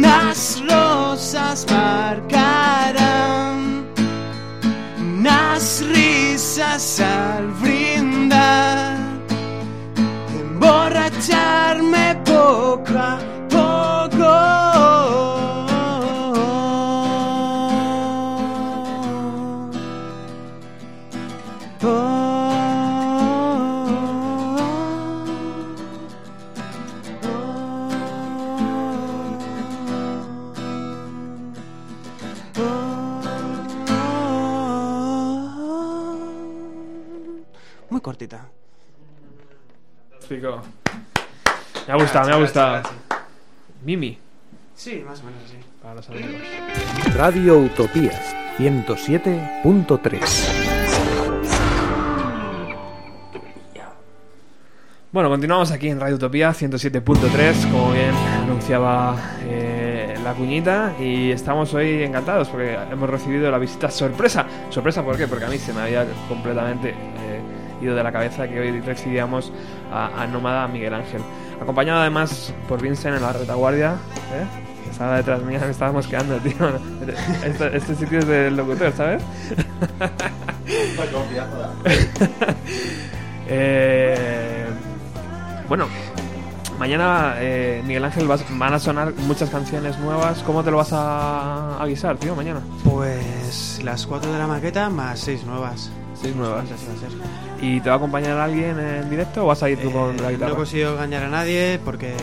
Las rosas marcarán unas risas al poco a poco. Muy cortita. Chico. Me ha gustado, me ha gustado. Mimi, Sí, más o menos así. para los amigos. Radio Utopía 107.3. Bueno, continuamos aquí en Radio Utopía 107.3, como bien anunciaba eh, la cuñita, y estamos hoy encantados porque hemos recibido la visita sorpresa. ¿Sorpresa por qué? Porque a mí se me había completamente eh, ido de la cabeza que hoy recibíamos a, a Nómada Miguel Ángel. Acompañado además por Vincent en la retaguardia, ¿eh? estaba detrás mía, me estábamos quedando, tío. Este, este sitio es del locutor, ¿sabes? Eh, bueno, mañana eh, Miguel Ángel vas- van a sonar muchas canciones nuevas. ¿Cómo te lo vas a avisar, tío, mañana? Pues las cuatro de la maqueta más seis nuevas. Seis nuevas. Así va a ser. ¿Y te va a acompañar alguien en directo o vas a ir tú con Eh, la no guitarra? he conseguido engañar a nadie porque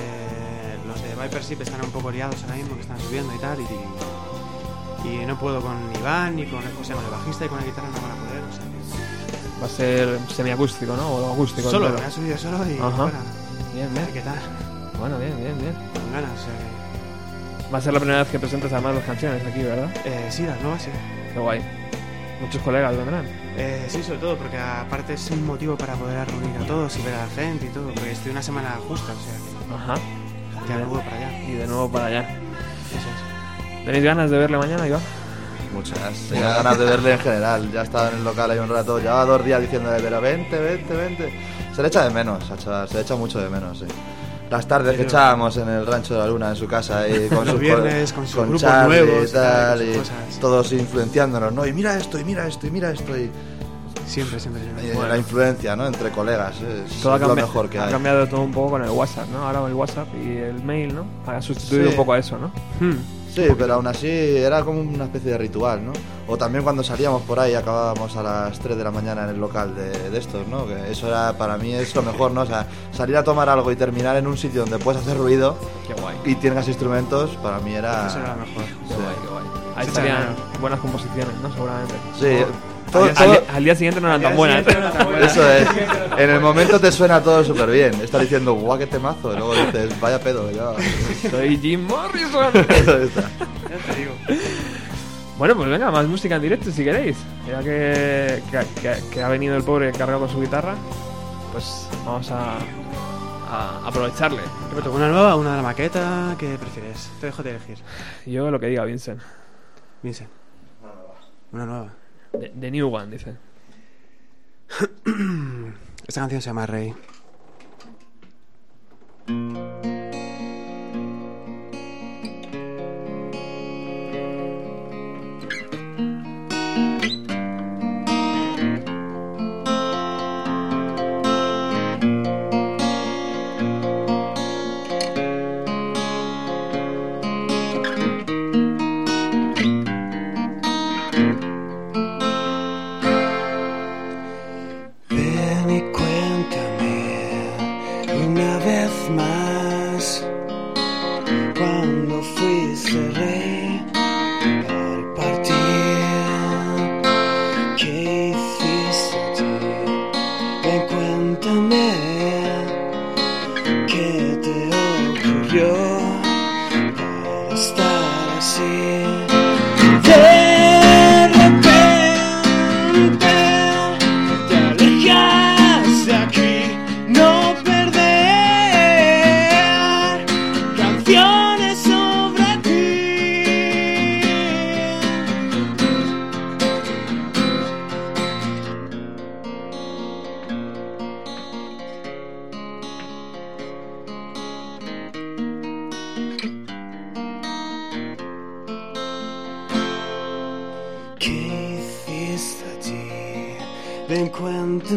los de Viper Ship están un poco liados ahora mismo, que están subiendo y tal. Y, y no puedo con Iván ni con, o sea, con el bajista y con la guitarra no van a poder. O sea, que- Va a ser semiacústico, ¿no? O acústico. solo, me ha subido solo y Ajá. Bien, bien. qué tal, Bueno, bien, bien, bien. con ganas. Sea, Va a ser la primera vez que presentes además las canciones aquí, ¿verdad? eh, sí, las nuevas sí. Qué guay. Muchos colegas vendrán. Eh, sí, sobre todo porque aparte es un motivo para poder reunir a todos y ver a la gente y todo, porque estoy una semana justa, o sea, Ajá. que ya no voy para allá. Y de nuevo para allá. Eso es. ¿Tenéis ganas de verle mañana, Iván? Muchas. Tenía ganas de verle en general. Ya estaba en el local ahí un rato. Llevaba dos días diciéndole, pero vente, vente, vente. Se le echa de menos. Se le echa mucho de menos, sí. Las tardes que echábamos en el rancho de la luna en su casa y con Los sus viernes, con sus grupos Charlie nuevos y tal, y cosas. todos influenciándonos, ¿no? Y mira esto, y mira esto, y mira esto. Y, Siempre, siempre, siempre. y la influencia, ¿no? Entre colegas. Es, Todo es lo mejor que ha hay. cambiado todo un poco con el WhatsApp, ¿no? Ahora el WhatsApp y el mail, ¿no? Ha sustituido Sí. un poco a eso, ¿no? Hmm. Sí, pero aún así era como una especie de ritual, ¿no? O también cuando salíamos por ahí acabábamos a las 3 de la mañana en el local de, de estos, ¿no? Que eso era para mí es lo mejor, ¿no? O sea, salir a tomar algo y terminar en un sitio donde puedes hacer ruido Qué guay. y tengas instrumentos, para mí era... Eso era lo mejor. Qué guay, qué guay. Ahí Sí, estarían buenas composiciones, ¿no? Seguramente. Sí, Todo- al, todo- día- al día siguiente no eran tan buenas. Eso es. En el momento te suena todo súper bien. Estás diciendo, guau, qué temazo. Y luego dices, vaya pedo, ya. Soy Jim Morrison. Eso está. Bueno, pues venga, más música en directo si queréis. Ya que, que- que- que ha venido el pobre cargado con su guitarra, pues vamos a, a aprovecharle. Roberto, ¿Una nueva o una de la maqueta? ¿Qué prefieres? Te dejo de elegir. Yo lo que diga, Vincent. Vincent. Una nueva. The, the New One, dice. Esta canción se llama Rey. encuentre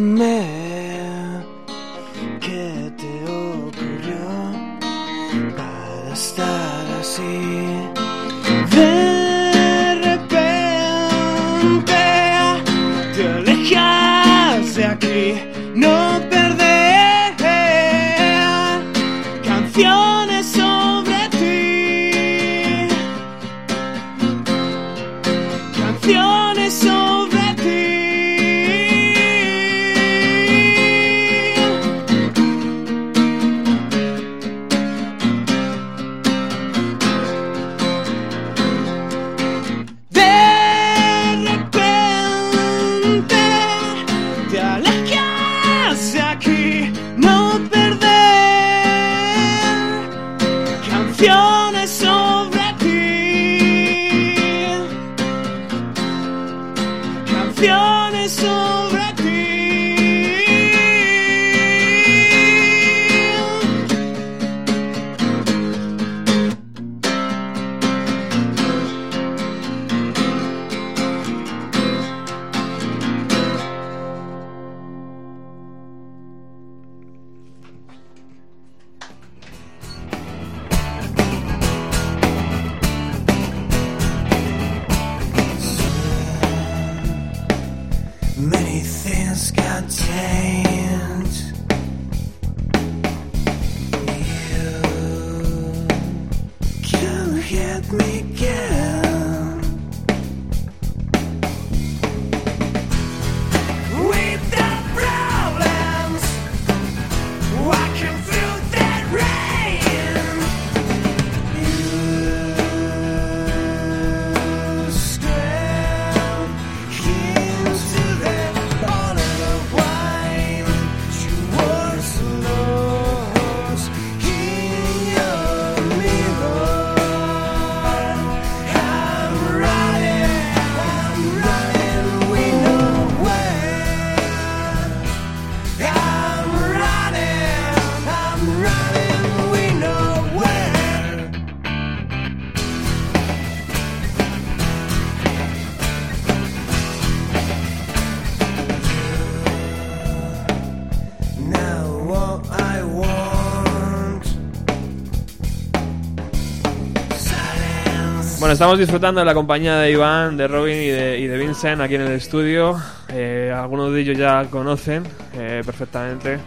Bueno, estamos disfrutando de la compañía de Iván, de Robin y de, y de Vincent aquí en el estudio. Eh, algunos de ellos ya conocen eh, perfectamente.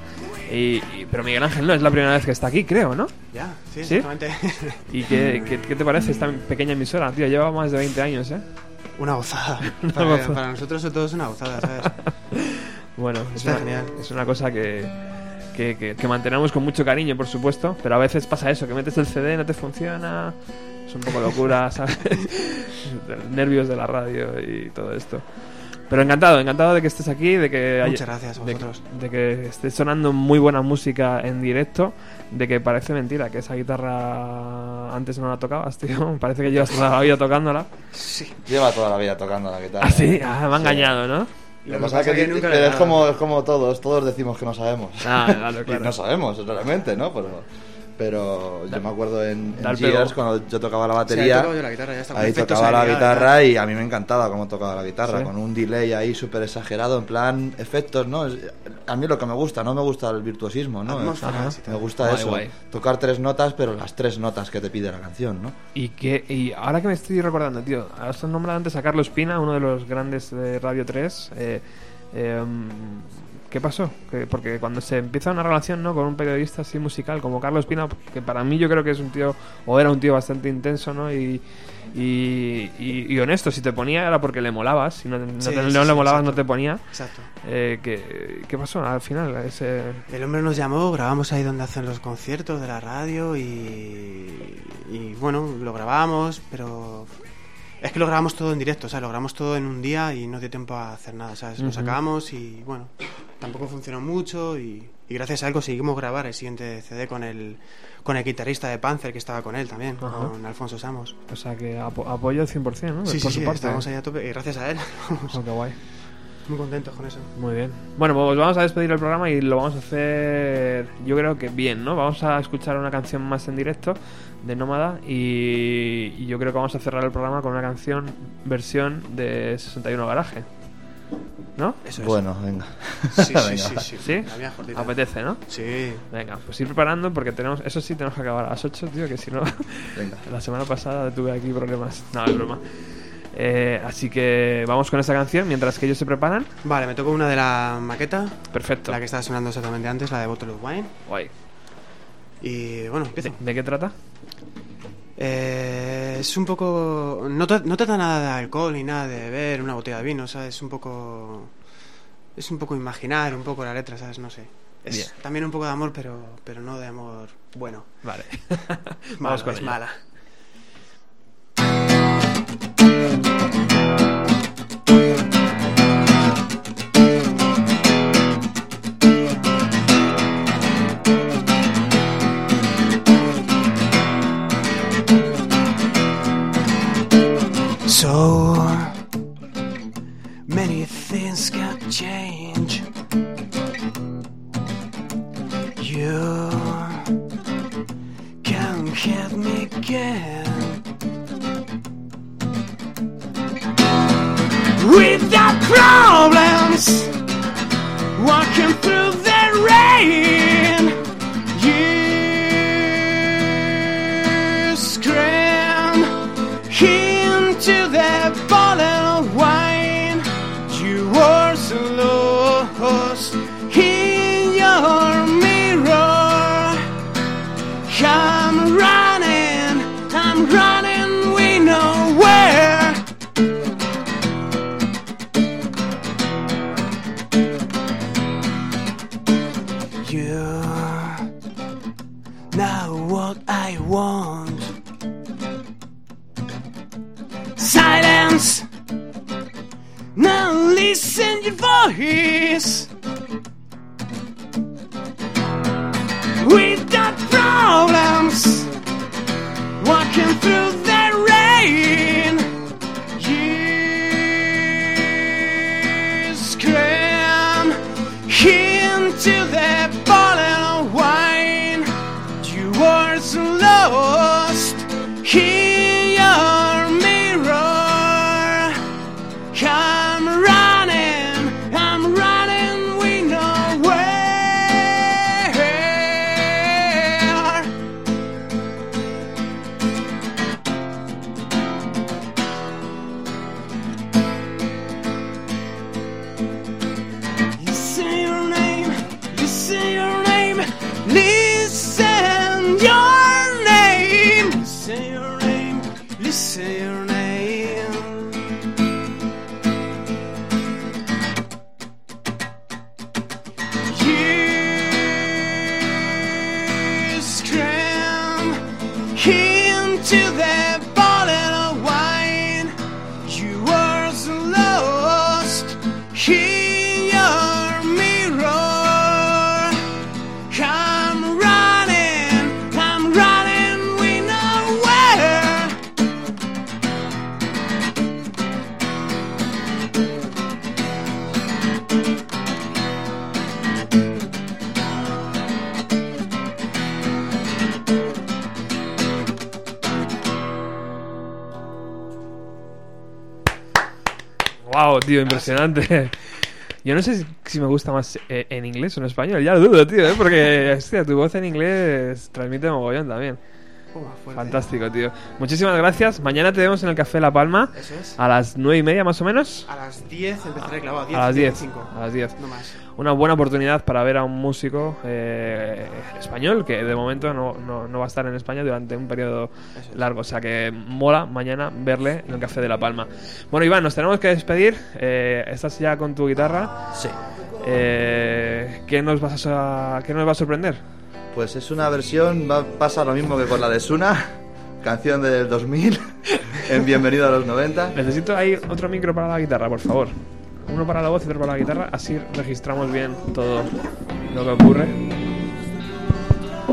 Y, y- pero Miguel Ángel no es la primera vez que está aquí, creo, ¿no? Ya, sí, ¿Sí? exactamente. ¿Y qué, qué- qué te parece esta pequeña emisora? Tío, lleva más de 20 años, ¿eh? Una gozada. Una para, gozada. para nosotros sobre todo es una gozada, ¿sabes? Bueno, es Está una, genial. es una cosa que, que, que- que mantenemos con mucho cariño, por supuesto, pero a veces pasa eso, que metes el CD, no te funciona, es un poco locura, ¿sabes? Nervios de la radio y todo esto. Pero encantado, encantado de que estés aquí, de que haya- Muchas gracias a de, vosotros. de que esté sonando muy buena música en directo, de que parece mentira que esa guitarra antes no la tocabas, tío. Parece que llevas toda la vida tocándola. Lleva toda la vida tocando la guitarra. Ah, sí, ah, me ha engañado, ¿no? Lo que pasa es que, nunca es como, es como todos, todos decimos que no sabemos. Ah, claro, Y claro. no sabemos, realmente, ¿no? Pero, pero yo me acuerdo en, en Gears, cuando yo tocaba la Sí, ahí batería, tocaba yo la guitarra, ya está, con ahí tocaba la guitarra y a mí me encantaba cómo tocaba la guitarra, Sí. con un delay ahí súper exagerado, en plan efectos, ¿no? A mí lo que me gusta, no me gusta el virtuosismo, ¿no? Atmósfera, Me- gusta Guay, eso, guay. tocar tres notas, pero las tres notas que te pide la canción, ¿no? Y que y ahora que me estoy recordando, tío, has nombrado antes a Carlos Pina, uno de los grandes de Radio 3. eh, eh, ¿Qué pasó? Que- porque cuando se empieza una relación ¿no? con un periodista así musical como Carlos Pina, que para mí yo creo que es un tío, o era un tío bastante intenso, ¿no? Y, y, y- y honesto, si te ponía era porque le molabas, si no, no Sí, te- sí, no sí, le molabas exacto. no te ponía. Exacto. Eh, ¿qué, qué pasó al final? Ese, El hombre nos llamó, grabamos ahí donde hacen los conciertos de la radio y, y bueno, lo grabamos, pero es que lo grabamos todo en directo, o sea, lo grabamos todo en un día y no dio tiempo a hacer nada, ¿sabes? Lo sacamos y bueno, tampoco funcionó mucho y, y gracias a él conseguimos grabar el siguiente CD con el, con el guitarrista de Panzer que estaba con él también, con Alfonso Samos. o sea, que apo- apoyo al 100%, ¿no? Sí, Por sí, su sí, parte. estábamos ahí a tope y gracias a él, Oh, qué guay. Muy contentos con eso. Muy bien. Bueno, pues vamos a despedir el programa y lo vamos a hacer, yo creo que bien, ¿no? Vamos a escuchar una canción más en directo de Nómada y, y yo creo que vamos a cerrar el programa con una canción versión de 61 Garaje. ¿No? Eso es. Bueno, venga. Sí, sí, Venga. sí, sí. Apetece, ¿no? Sí. Venga, pues ir preparando porque tenemos, eso sí, tenemos que acabar a las 8, tío, que si no, Venga. la semana pasada tuve aquí problemas. No, es broma. Eh, así que vamos con esa canción mientras que ellos se preparan. Vale, me tocó una de la maqueta, Perfecto. la que estaba sonando exactamente antes, la de Bottle of Wine. Guay. Y bueno, empiezo. ¿De, de qué trata? Eh, es un poco. No, tra- no trata nada de alcohol ni nada de beber, una botella de vino, ¿sabes? Es un poco. Es un poco imaginar, un poco la letra, ¿sabes? No sé. Es Bien. también un poco de amor, pero, pero no de amor bueno. Vale. Mala, vamos con es mala. So many things can change. You can hit me again. Without problems, walking through the rain. Want. Silence. Now listen your voice. Without problems, walking through the rain. In tío, impresionante. Yo no sé si, si me gusta más eh, en inglés o en español, ya lo dudo, tío, ¿eh? porque hostia, tu voz en inglés transmite mogollón también. Fantástico, tío. Muchísimas gracias. Mañana te vemos en el Café La Palma Eso es. a las nueve y media más o menos. A las 10 empezaré clavado. 10, A las 10. 5. A las 10. No más. Una buena oportunidad para ver a un músico eh, español que de momento no, no- no va a estar en España durante un periodo es. largo. O sea que mola mañana verle en el Café de La Palma. Bueno, Iván, nos tenemos que despedir. Eh, estás ya con tu guitarra. Sí. Eh, ¿qué, nos vas a, ¿Qué nos va a sorprender? Pues es una versión, va, pasa lo mismo que con la de Suna, canción del 2000, en Bienvenido a los 90. Necesito ahí otro micro para la guitarra, por favor. Uno para la voz y otro para la guitarra, así registramos bien todo lo que ocurre.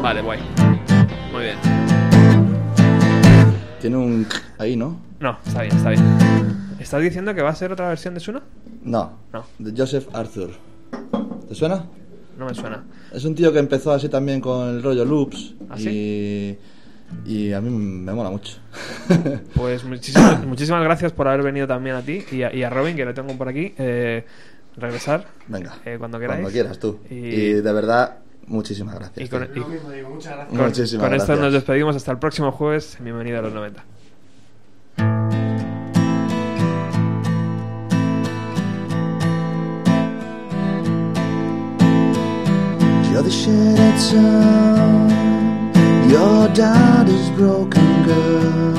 Vale, guay. Muy bien. Tiene un ahí, ¿no? No, está bien, está bien. ¿Estás diciendo que va a ser otra versión de Suna? No, No. de Joseph Arthur. ¿Te suena? No me suena. Es un tío que empezó así también con el rollo loops ¿Ah, y, y a mí me mola mucho. Pues muchísimas, muchísimas gracias por haber venido también a ti y a, y a Robin, que lo tengo por aquí. Eh, regresar Venga, eh, cuando queráis. cuando quieras tú. Y, Y, de verdad, muchísimas gracias. y con, y con- mismo digo, muchas gracias. con Muchísimas esto gracias. nos despedimos hasta el próximo jueves. Bienvenido a los 90. The shattered sun. Your daddy's broken girl.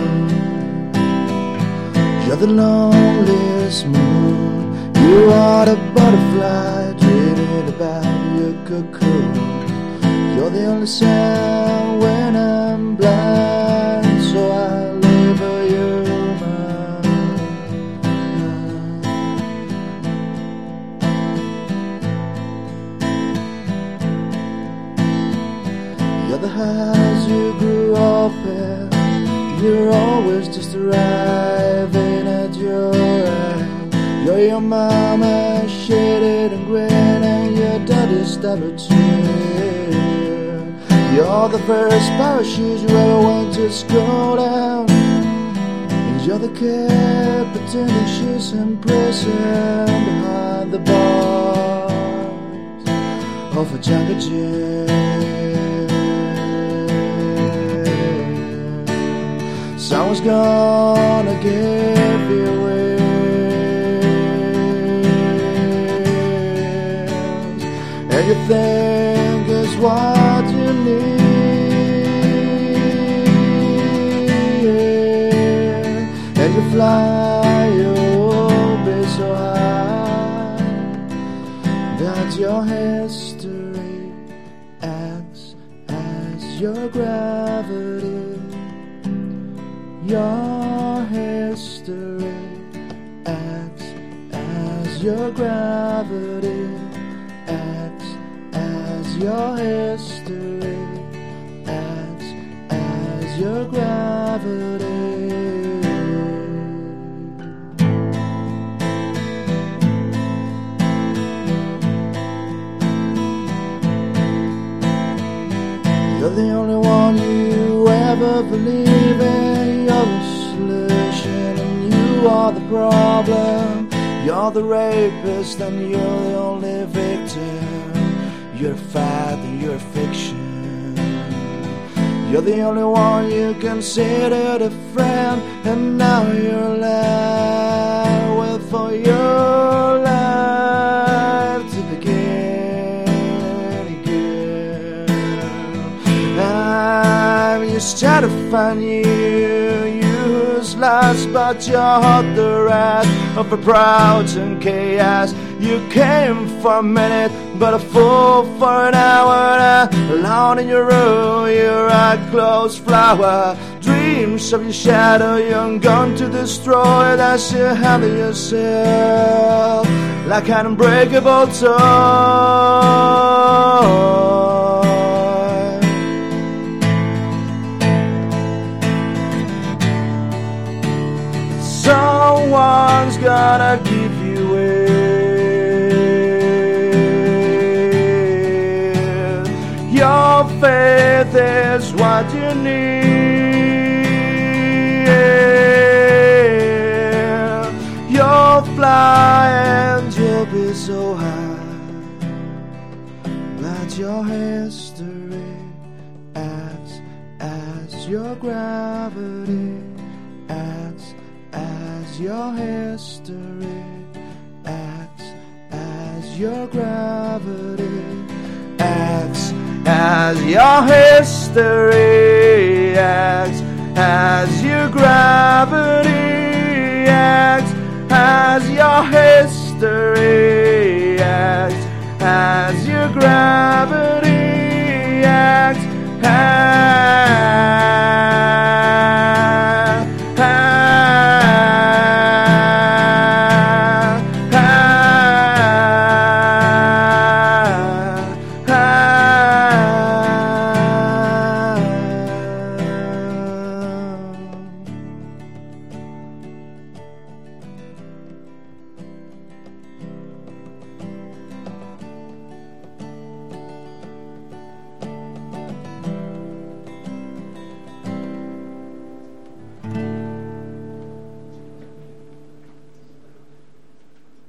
You're the loneliest moon. You are the butterfly dreaming about your cocoon. You're the only sound when I'm blind, so I house you grew up in. You're always just arriving at your end. You're your mama, shaded and grin, and your daddy's double chin. You're the first parachute you ever went to school down. And you're the kid pretending she's in prison behind the bars of a jungle gym. Someone's gonna give you wings, and you think is what you need, and you fly, you'll be so high that your history acts as your gravity. Your history acts as your gravity. Acts as your history acts as your gravity. You're the only one you ever believe you are the problem. You're the rapist, and you're the only victim. You're a and you're a fiction. You're the only one you considered a friend, and now you're left with for your life to begin again. I'm just trying to find you. Useless, but you hold the wrath of a proud and chaos. You came for a minute, but a fool for an hour. Alone in your room, you're a closed flower. Dreams of your shadow, young gun to destroy. That's you handle yourself like an unbreakable toy. Someone's gonna keep you in. Your faith is what you need. You'll fly and you'll be so high. that your history acts as your gravity your history, acts as your gravity, acts as your history, acts as your gravity, acts as your history, acts as your gravity, acts as